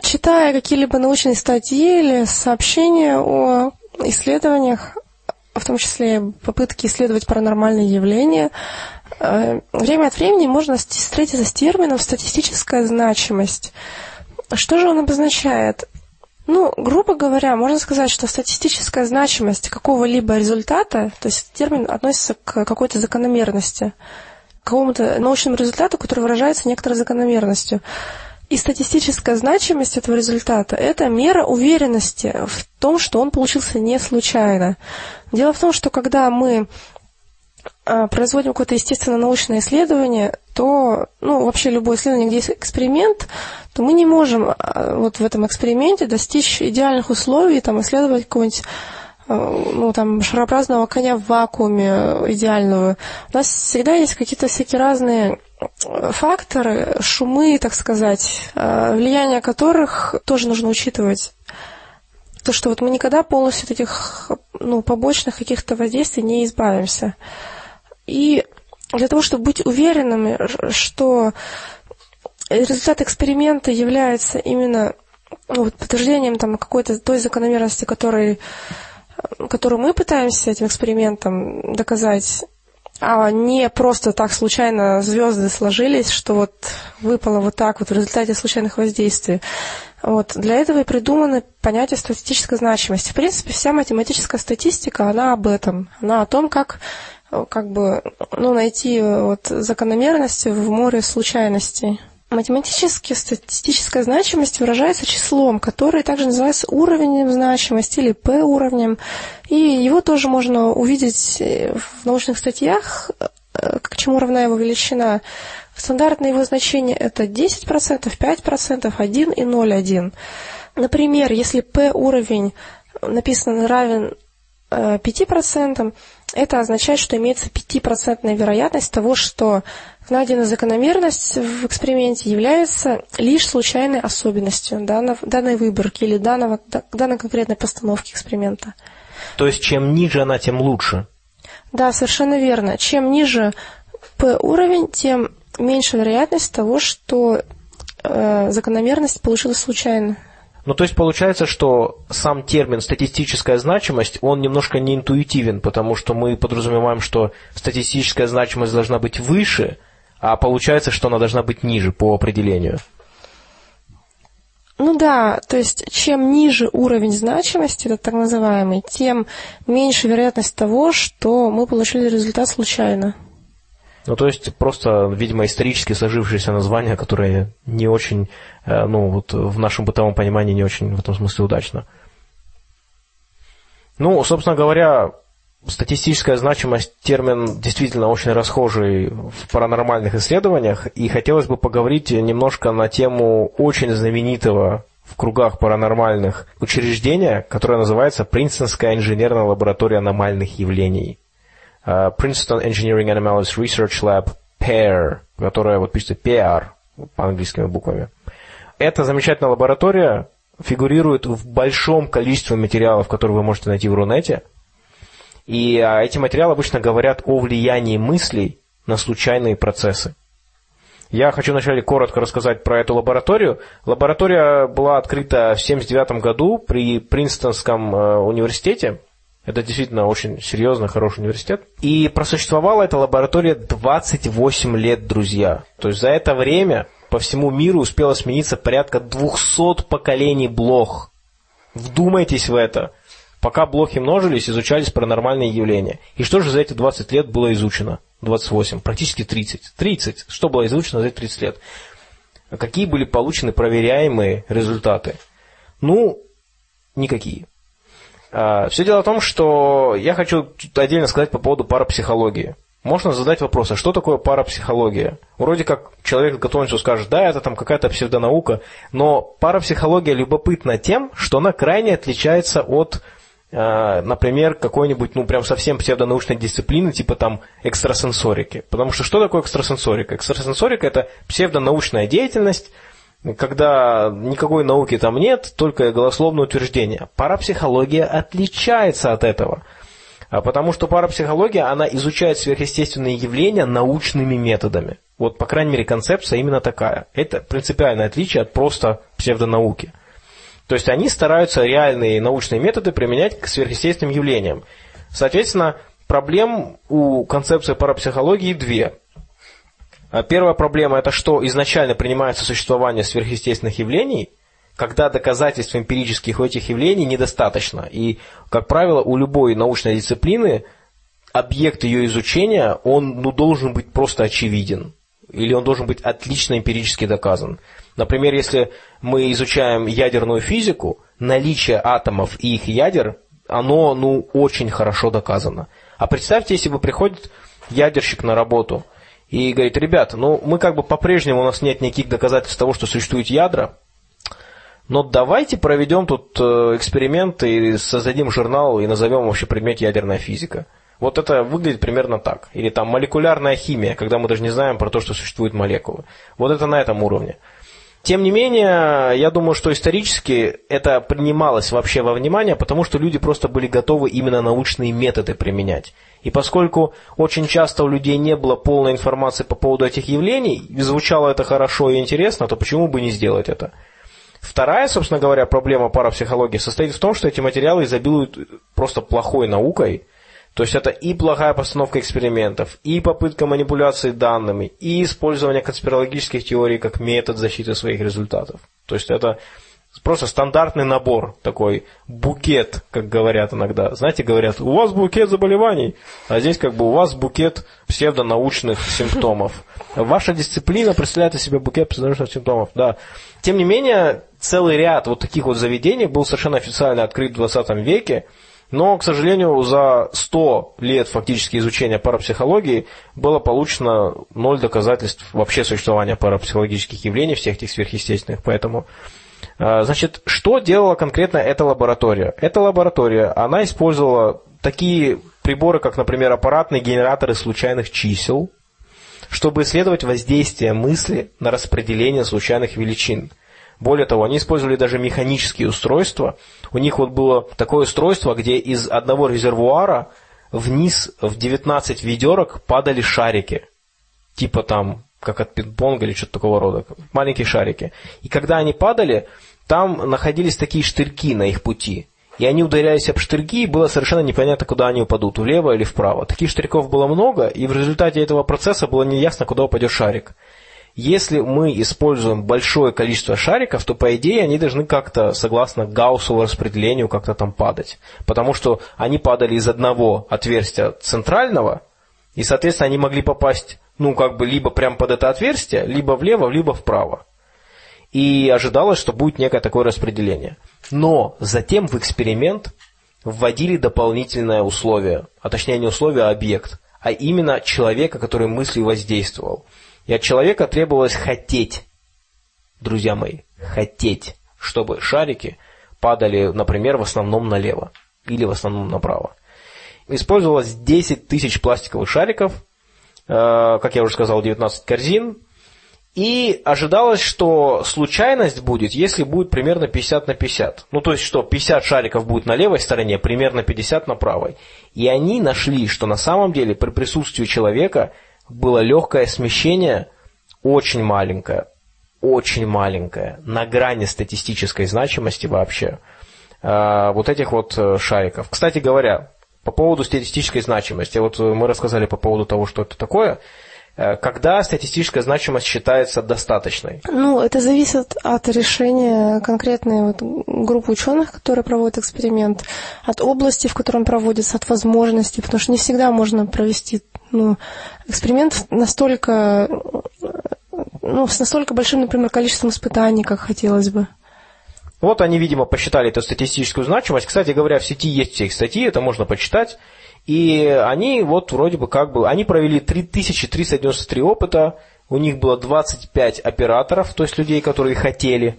[SPEAKER 2] Читая какие-либо научные статьи или сообщения о исследованиях, в том числе попытки исследовать паранормальные явления, э, время от времени можно встретиться с термином «статистическая значимость». Что же он обозначает? Ну, грубо говоря, можно сказать, что статистическая значимость какого-либо результата, то есть термин относится к какой-то закономерности, к какому-то научному результату, который выражается некоторой закономерностью. И статистическая значимость этого результата – это мера уверенности в том, что он получился не случайно. Дело в том, что когда мы производим какое-то естественно-научное исследование, то, ну, вообще любое исследование, где есть эксперимент, то мы не можем а, вот в этом эксперименте достичь идеальных условий, там, исследовать какого-нибудь а, ну, там, шарообразного коня в вакууме идеального. У нас всегда есть какие-то всякие разные факторы, шумы, так сказать, влияние которых тоже нужно учитывать. То, что вот мы никогда полностью этих ну, побочных каких-то воздействий не избавимся. И для того, чтобы быть уверенными, что результат эксперимента является именно ну, вот, подтверждением там, какой-то той закономерности, который, которую мы пытаемся этим экспериментом доказать, а не просто так случайно звезды сложились, что вот выпало вот так вот в результате случайных воздействий. Вот. Для этого и придумано понятие статистической значимости. В принципе, вся математическая статистика, она об этом. Она о том, как, как бы, ну, найти вот закономерности в море случайностей. Математически статистическая значимость выражается числом, которое также называется уровнем значимости или P-уровнем. И его тоже можно увидеть в научных статьях, к чему равна его величина. Стандартное его значение это 10%, 5%, 1 и 0,1. Например, если P-уровень написано равен 5%, э, это означает, что имеется 5% вероятность того, что найденная закономерность в эксперименте является лишь случайной особенностью данного, данной выборки или данного, данной конкретной постановки эксперимента.
[SPEAKER 1] То есть, чем ниже она, тем лучше?
[SPEAKER 2] Да, совершенно верно. Чем ниже P-уровень, тем меньше вероятность того, что э, закономерность получилась случайно.
[SPEAKER 1] Ну, то есть получается, что сам термин статистическая значимость, он немножко не интуитивен, потому что мы подразумеваем, что статистическая значимость должна быть выше, а получается, что она должна быть ниже по определению.
[SPEAKER 2] Ну да, то есть чем ниже уровень значимости, это так называемый, тем меньше вероятность того, что мы получили результат случайно.
[SPEAKER 1] Ну, то есть просто, видимо, исторически сложившееся название, которое не очень, э, ну, вот в нашем бытовом понимании не очень в этом смысле удачно. Ну, собственно говоря, статистическая значимость термин действительно очень расхожий в паранормальных исследованиях, и хотелось бы поговорить немножко на тему очень знаменитого в кругах паранормальных учреждения, которое называется Принстонская инженерная лаборатория аномальных явлений. Uh, Princeton Engineering Anomalous Research Lab, PAIR, которая вот пишется PR по английскими буквами. Эта замечательная лаборатория фигурирует в большом количестве материалов, которые вы можете найти в Рунете. И а, эти материалы обычно говорят о влиянии мыслей на случайные процессы. Я хочу вначале коротко рассказать про эту лабораторию. Лаборатория была открыта в 1979 году при Принстонском э, университете. Это действительно очень серьезный, хороший университет. И просуществовала эта лаборатория 28 лет, друзья. То есть за это время по всему миру успело смениться порядка 200 поколений блох. Вдумайтесь в это. Пока блохи множились, изучались паранормальные явления. И что же за эти 20 лет было изучено? 28, практически 30. 30. Что было изучено за эти 30 лет? Какие были получены проверяемые результаты? Ну, никакие. А, Все дело в том, что я хочу отдельно сказать по поводу парапсихологии. Можно задать вопрос, а что такое парапсихология? Вроде как человек готовностью скажет, да, это там какая-то псевдонаука, но парапсихология любопытна тем, что она крайне отличается от, например, какой-нибудь, ну, прям совсем псевдонаучной дисциплины, типа там экстрасенсорики. Потому что что такое экстрасенсорика? Экстрасенсорика – это псевдонаучная деятельность, когда никакой науки там нет, только голословное утверждение. Парапсихология отличается от этого. А потому что парапсихология, она изучает сверхъестественные явления научными методами. Вот, по крайней мере, концепция именно такая. Это принципиальное отличие от просто псевдонауки. То есть они стараются реальные научные методы применять к сверхъестественным явлениям. Соответственно, проблем у концепции парапсихологии две. А первая проблема это что изначально принимается существование сверхъестественных явлений, когда доказательств эмпирических у этих явлений недостаточно. И, как правило, у любой научной дисциплины объект ее изучения, он ну, должен быть просто очевиден. Или он должен быть отлично эмпирически доказан. Например, если мы изучаем ядерную физику, наличие атомов и их ядер, оно ну, очень хорошо доказано. А представьте, если бы приходит ядерщик на работу и говорит, ребята, ну мы как бы по-прежнему у нас нет никаких доказательств того, что существует ядра, но давайте проведем тут э, эксперимент и создадим журнал и назовем вообще предмет ядерная физика. Вот это выглядит примерно так. Или там молекулярная химия, когда мы даже не знаем про то, что существуют молекулы. Вот это на этом уровне. Тем не менее, я думаю, что исторически это принималось вообще во внимание, потому что люди просто были готовы именно научные методы применять. И поскольку очень часто у людей не было полной информации по поводу этих явлений, и звучало это хорошо и интересно, то почему бы не сделать это? Вторая, собственно говоря, проблема парапсихологии состоит в том, что эти материалы изобилуют просто плохой наукой. То есть это и плохая постановка экспериментов, и попытка манипуляции данными, и использование конспирологических теорий как метод защиты своих результатов. То есть это просто стандартный набор, такой букет, как говорят иногда. Знаете, говорят, у вас букет заболеваний, а здесь как бы у вас букет псевдонаучных симптомов. Ваша дисциплина представляет из себя букет псевдонаучных симптомов, да. Тем не менее, целый ряд вот таких вот заведений был совершенно официально открыт в 20 веке, но, к сожалению, за 100 лет фактически изучения парапсихологии было получено ноль доказательств вообще существования парапсихологических явлений, всех этих сверхъестественных. Поэтому, а, значит, что делала конкретно эта лаборатория? Эта лаборатория, она использовала такие приборы, как, например, аппаратные генераторы случайных чисел, чтобы исследовать воздействие мысли на распределение случайных величин. Более того, они использовали даже механические устройства. У них вот было такое устройство, где из одного резервуара вниз в 19 ведерок падали шарики. Типа там, как от пинг-понга или что-то такого рода. Маленькие шарики. И когда они падали, там находились такие штырьки на их пути. И они ударялись об штырьки, и было совершенно непонятно, куда они упадут, влево или вправо. Таких штырьков было много, и в результате этого процесса было неясно, куда упадет шарик. Если мы используем большое количество шариков, то, по идее, они должны как-то, согласно Гауссову распределению, как-то там падать. Потому что они падали из одного отверстия центрального, и, соответственно, они могли попасть, ну, как бы, либо прямо под это отверстие, либо влево, либо вправо. И ожидалось, что будет некое такое распределение. Но затем в эксперимент вводили дополнительное условие, а точнее не условие, а объект, а именно человека, который мыслью воздействовал. И от человека требовалось хотеть, друзья мои, хотеть, чтобы шарики падали, например, в основном налево или в основном направо. Использовалось 10 тысяч пластиковых шариков, э, как я уже сказал, 19 корзин, и ожидалось, что случайность будет, если будет примерно 50 на 50. Ну, то есть, что 50 шариков будет на левой стороне, примерно 50 на правой. И они нашли, что на самом деле при присутствии человека было легкое смещение, очень маленькое, очень маленькое, на грани статистической значимости вообще, э, вот этих вот э, шариков. Кстати говоря, по поводу статистической значимости, вот мы рассказали по поводу того, что это такое, э, когда статистическая значимость считается достаточной?
[SPEAKER 2] Ну, это зависит от решения конкретной вот группы ученых, которые проводят эксперимент, от области, в которой он проводится, от возможностей, потому что не всегда можно провести ну, эксперимент настолько, ну, с настолько большим, например, количеством испытаний, как хотелось бы.
[SPEAKER 1] Вот они, видимо, посчитали эту статистическую значимость. Кстати говоря, в сети есть все их статьи, это можно почитать. И они вот вроде бы как бы, они провели 3393 опыта, у них было 25 операторов, то есть людей, которые хотели.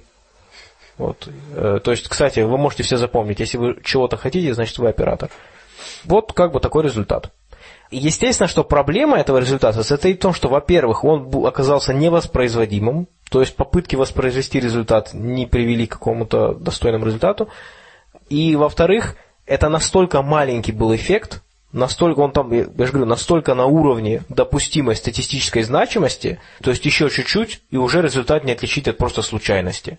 [SPEAKER 1] Вот. Э, то есть, кстати, вы можете все запомнить, если вы чего-то хотите, значит вы оператор. Вот как бы такой результат. Естественно, что проблема этого результата состоит в том, что, во-первых, он оказался невоспроизводимым, то есть попытки воспроизвести результат не привели к какому-то достойному результату. И, во-вторых, это настолько маленький был эффект, настолько он там, я же говорю, настолько на уровне допустимой статистической значимости, то есть еще чуть-чуть, и уже результат не отличить от просто случайности.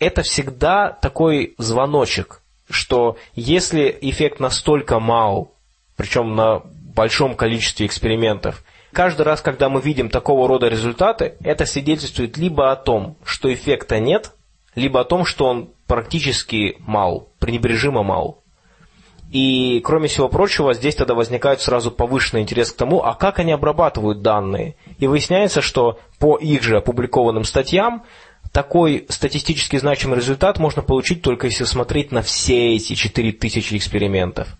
[SPEAKER 1] Это всегда такой звоночек, что если эффект настолько мал, причем на большом количестве экспериментов. Каждый раз, когда мы видим такого рода результаты, это свидетельствует либо о том, что эффекта нет, либо о том, что он практически мал, пренебрежимо мал. И, кроме всего прочего, здесь тогда возникает сразу повышенный интерес к тому, а как они обрабатывают данные. И выясняется, что по их же опубликованным статьям такой статистически значимый результат можно получить только если смотреть на все эти 4000 экспериментов.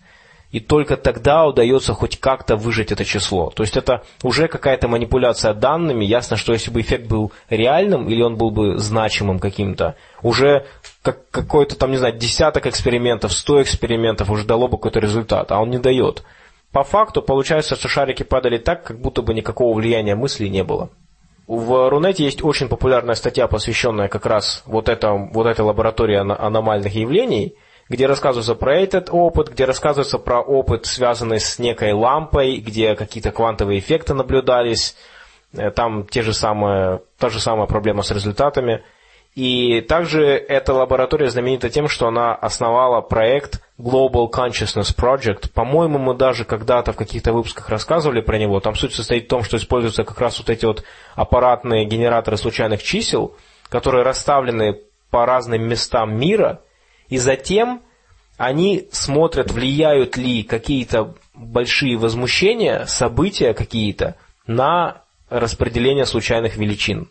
[SPEAKER 1] И только тогда удается хоть как-то выжать это число. То есть это уже какая-то манипуляция данными. Ясно, что если бы эффект был реальным или он был бы значимым каким-то, уже как, какой-то там, не знаю, десяток экспериментов, сто экспериментов уже дало бы какой-то результат, а он не дает. По факту получается, что шарики падали так, как будто бы никакого влияния мысли не было. В Рунете есть очень популярная статья, посвященная как раз вот, это, вот этой лаборатории аномальных явлений – где рассказывается про этот опыт, где рассказывается про опыт, связанный с некой лампой, где какие-то квантовые эффекты наблюдались, э, там те же самые, та же самая проблема с результатами. И также эта лаборатория знаменита тем, что она основала проект Global Consciousness Project. По-моему, мы даже когда-то в каких-то выпусках рассказывали про него. Там суть состоит в том, что используются как раз вот эти вот аппаратные генераторы случайных чисел, которые расставлены по разным местам мира – и затем они смотрят, влияют ли какие-то большие возмущения, события какие-то на распределение случайных величин.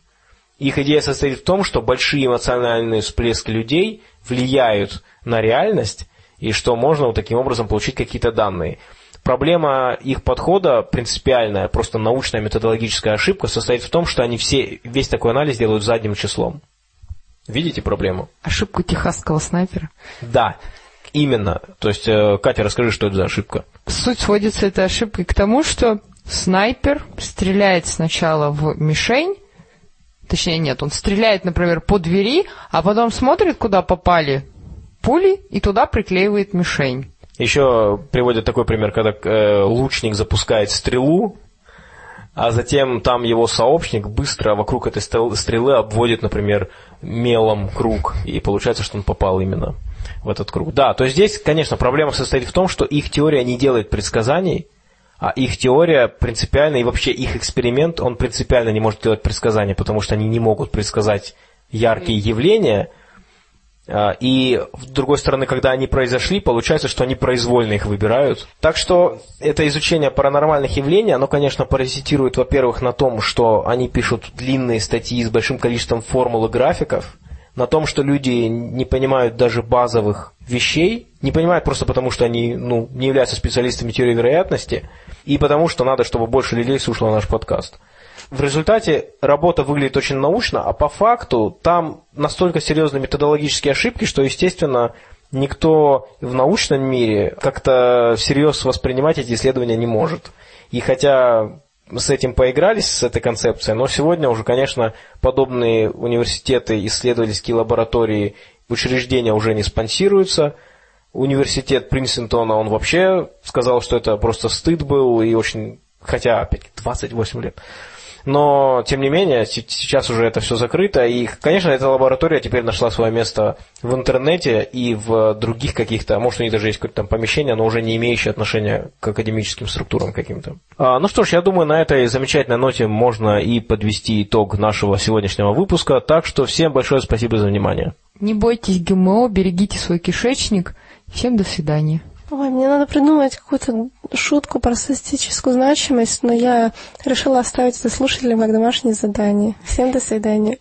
[SPEAKER 1] Их идея состоит в том, что большие эмоциональные всплески людей влияют на реальность, и что можно вот таким образом получить какие-то данные. Проблема их подхода принципиальная, просто научная методологическая ошибка состоит в том, что они все, весь такой анализ делают задним числом. Видите проблему?
[SPEAKER 3] Ошибку техасского снайпера.
[SPEAKER 1] Да, именно. То есть, э, Катя, расскажи, что это за ошибка.
[SPEAKER 3] Суть сводится этой ошибкой к тому, что снайпер стреляет сначала в мишень, точнее нет, он стреляет, например, по двери, а потом смотрит, куда попали пули, и туда приклеивает мишень.
[SPEAKER 1] Еще приводят такой пример, когда э, лучник запускает стрелу, а затем там его сообщник быстро вокруг этой стрелы обводит, например, мелом круг, и получается, что он попал именно в этот круг. Да, то есть здесь, конечно, проблема состоит в том, что их теория не делает предсказаний, а их теория принципиально, и вообще их эксперимент, он принципиально не может делать предсказания, потому что они не могут предсказать яркие явления – и, с другой стороны, когда они произошли, получается, что они произвольно их выбирают. Так что это изучение паранормальных явлений, оно, конечно, паразитирует, во-первых, на том, что они пишут длинные статьи с большим количеством формул и графиков, на том, что люди не понимают даже базовых вещей, не понимают просто потому, что они ну, не являются специалистами теории вероятности, и потому что надо, чтобы больше людей слушало наш подкаст в результате работа выглядит очень научно, а по факту там настолько серьезные методологические ошибки, что, естественно, никто в научном мире как-то всерьез воспринимать эти исследования не может. И хотя с этим поигрались, с этой концепцией, но сегодня уже, конечно, подобные университеты, исследовательские лаборатории, учреждения уже не спонсируются. Университет Принстона, он вообще сказал, что это просто стыд был, и очень, хотя, опять 28 лет, но, тем не менее, сейчас уже это все закрыто, и, конечно, эта лаборатория теперь нашла свое место в интернете и в других каких-то, может, у них даже есть какое-то там помещение, но уже не имеющее отношения к академическим структурам каким-то. А, ну что ж, я думаю, на этой замечательной ноте можно и подвести итог нашего сегодняшнего выпуска, так что всем большое спасибо за внимание.
[SPEAKER 3] Не бойтесь ГМО, берегите свой кишечник. Всем до свидания.
[SPEAKER 2] Ой, мне надо придумать какую-то шутку про статистическую значимость, но я решила оставить это слушателям как домашнее задание. Всем до свидания.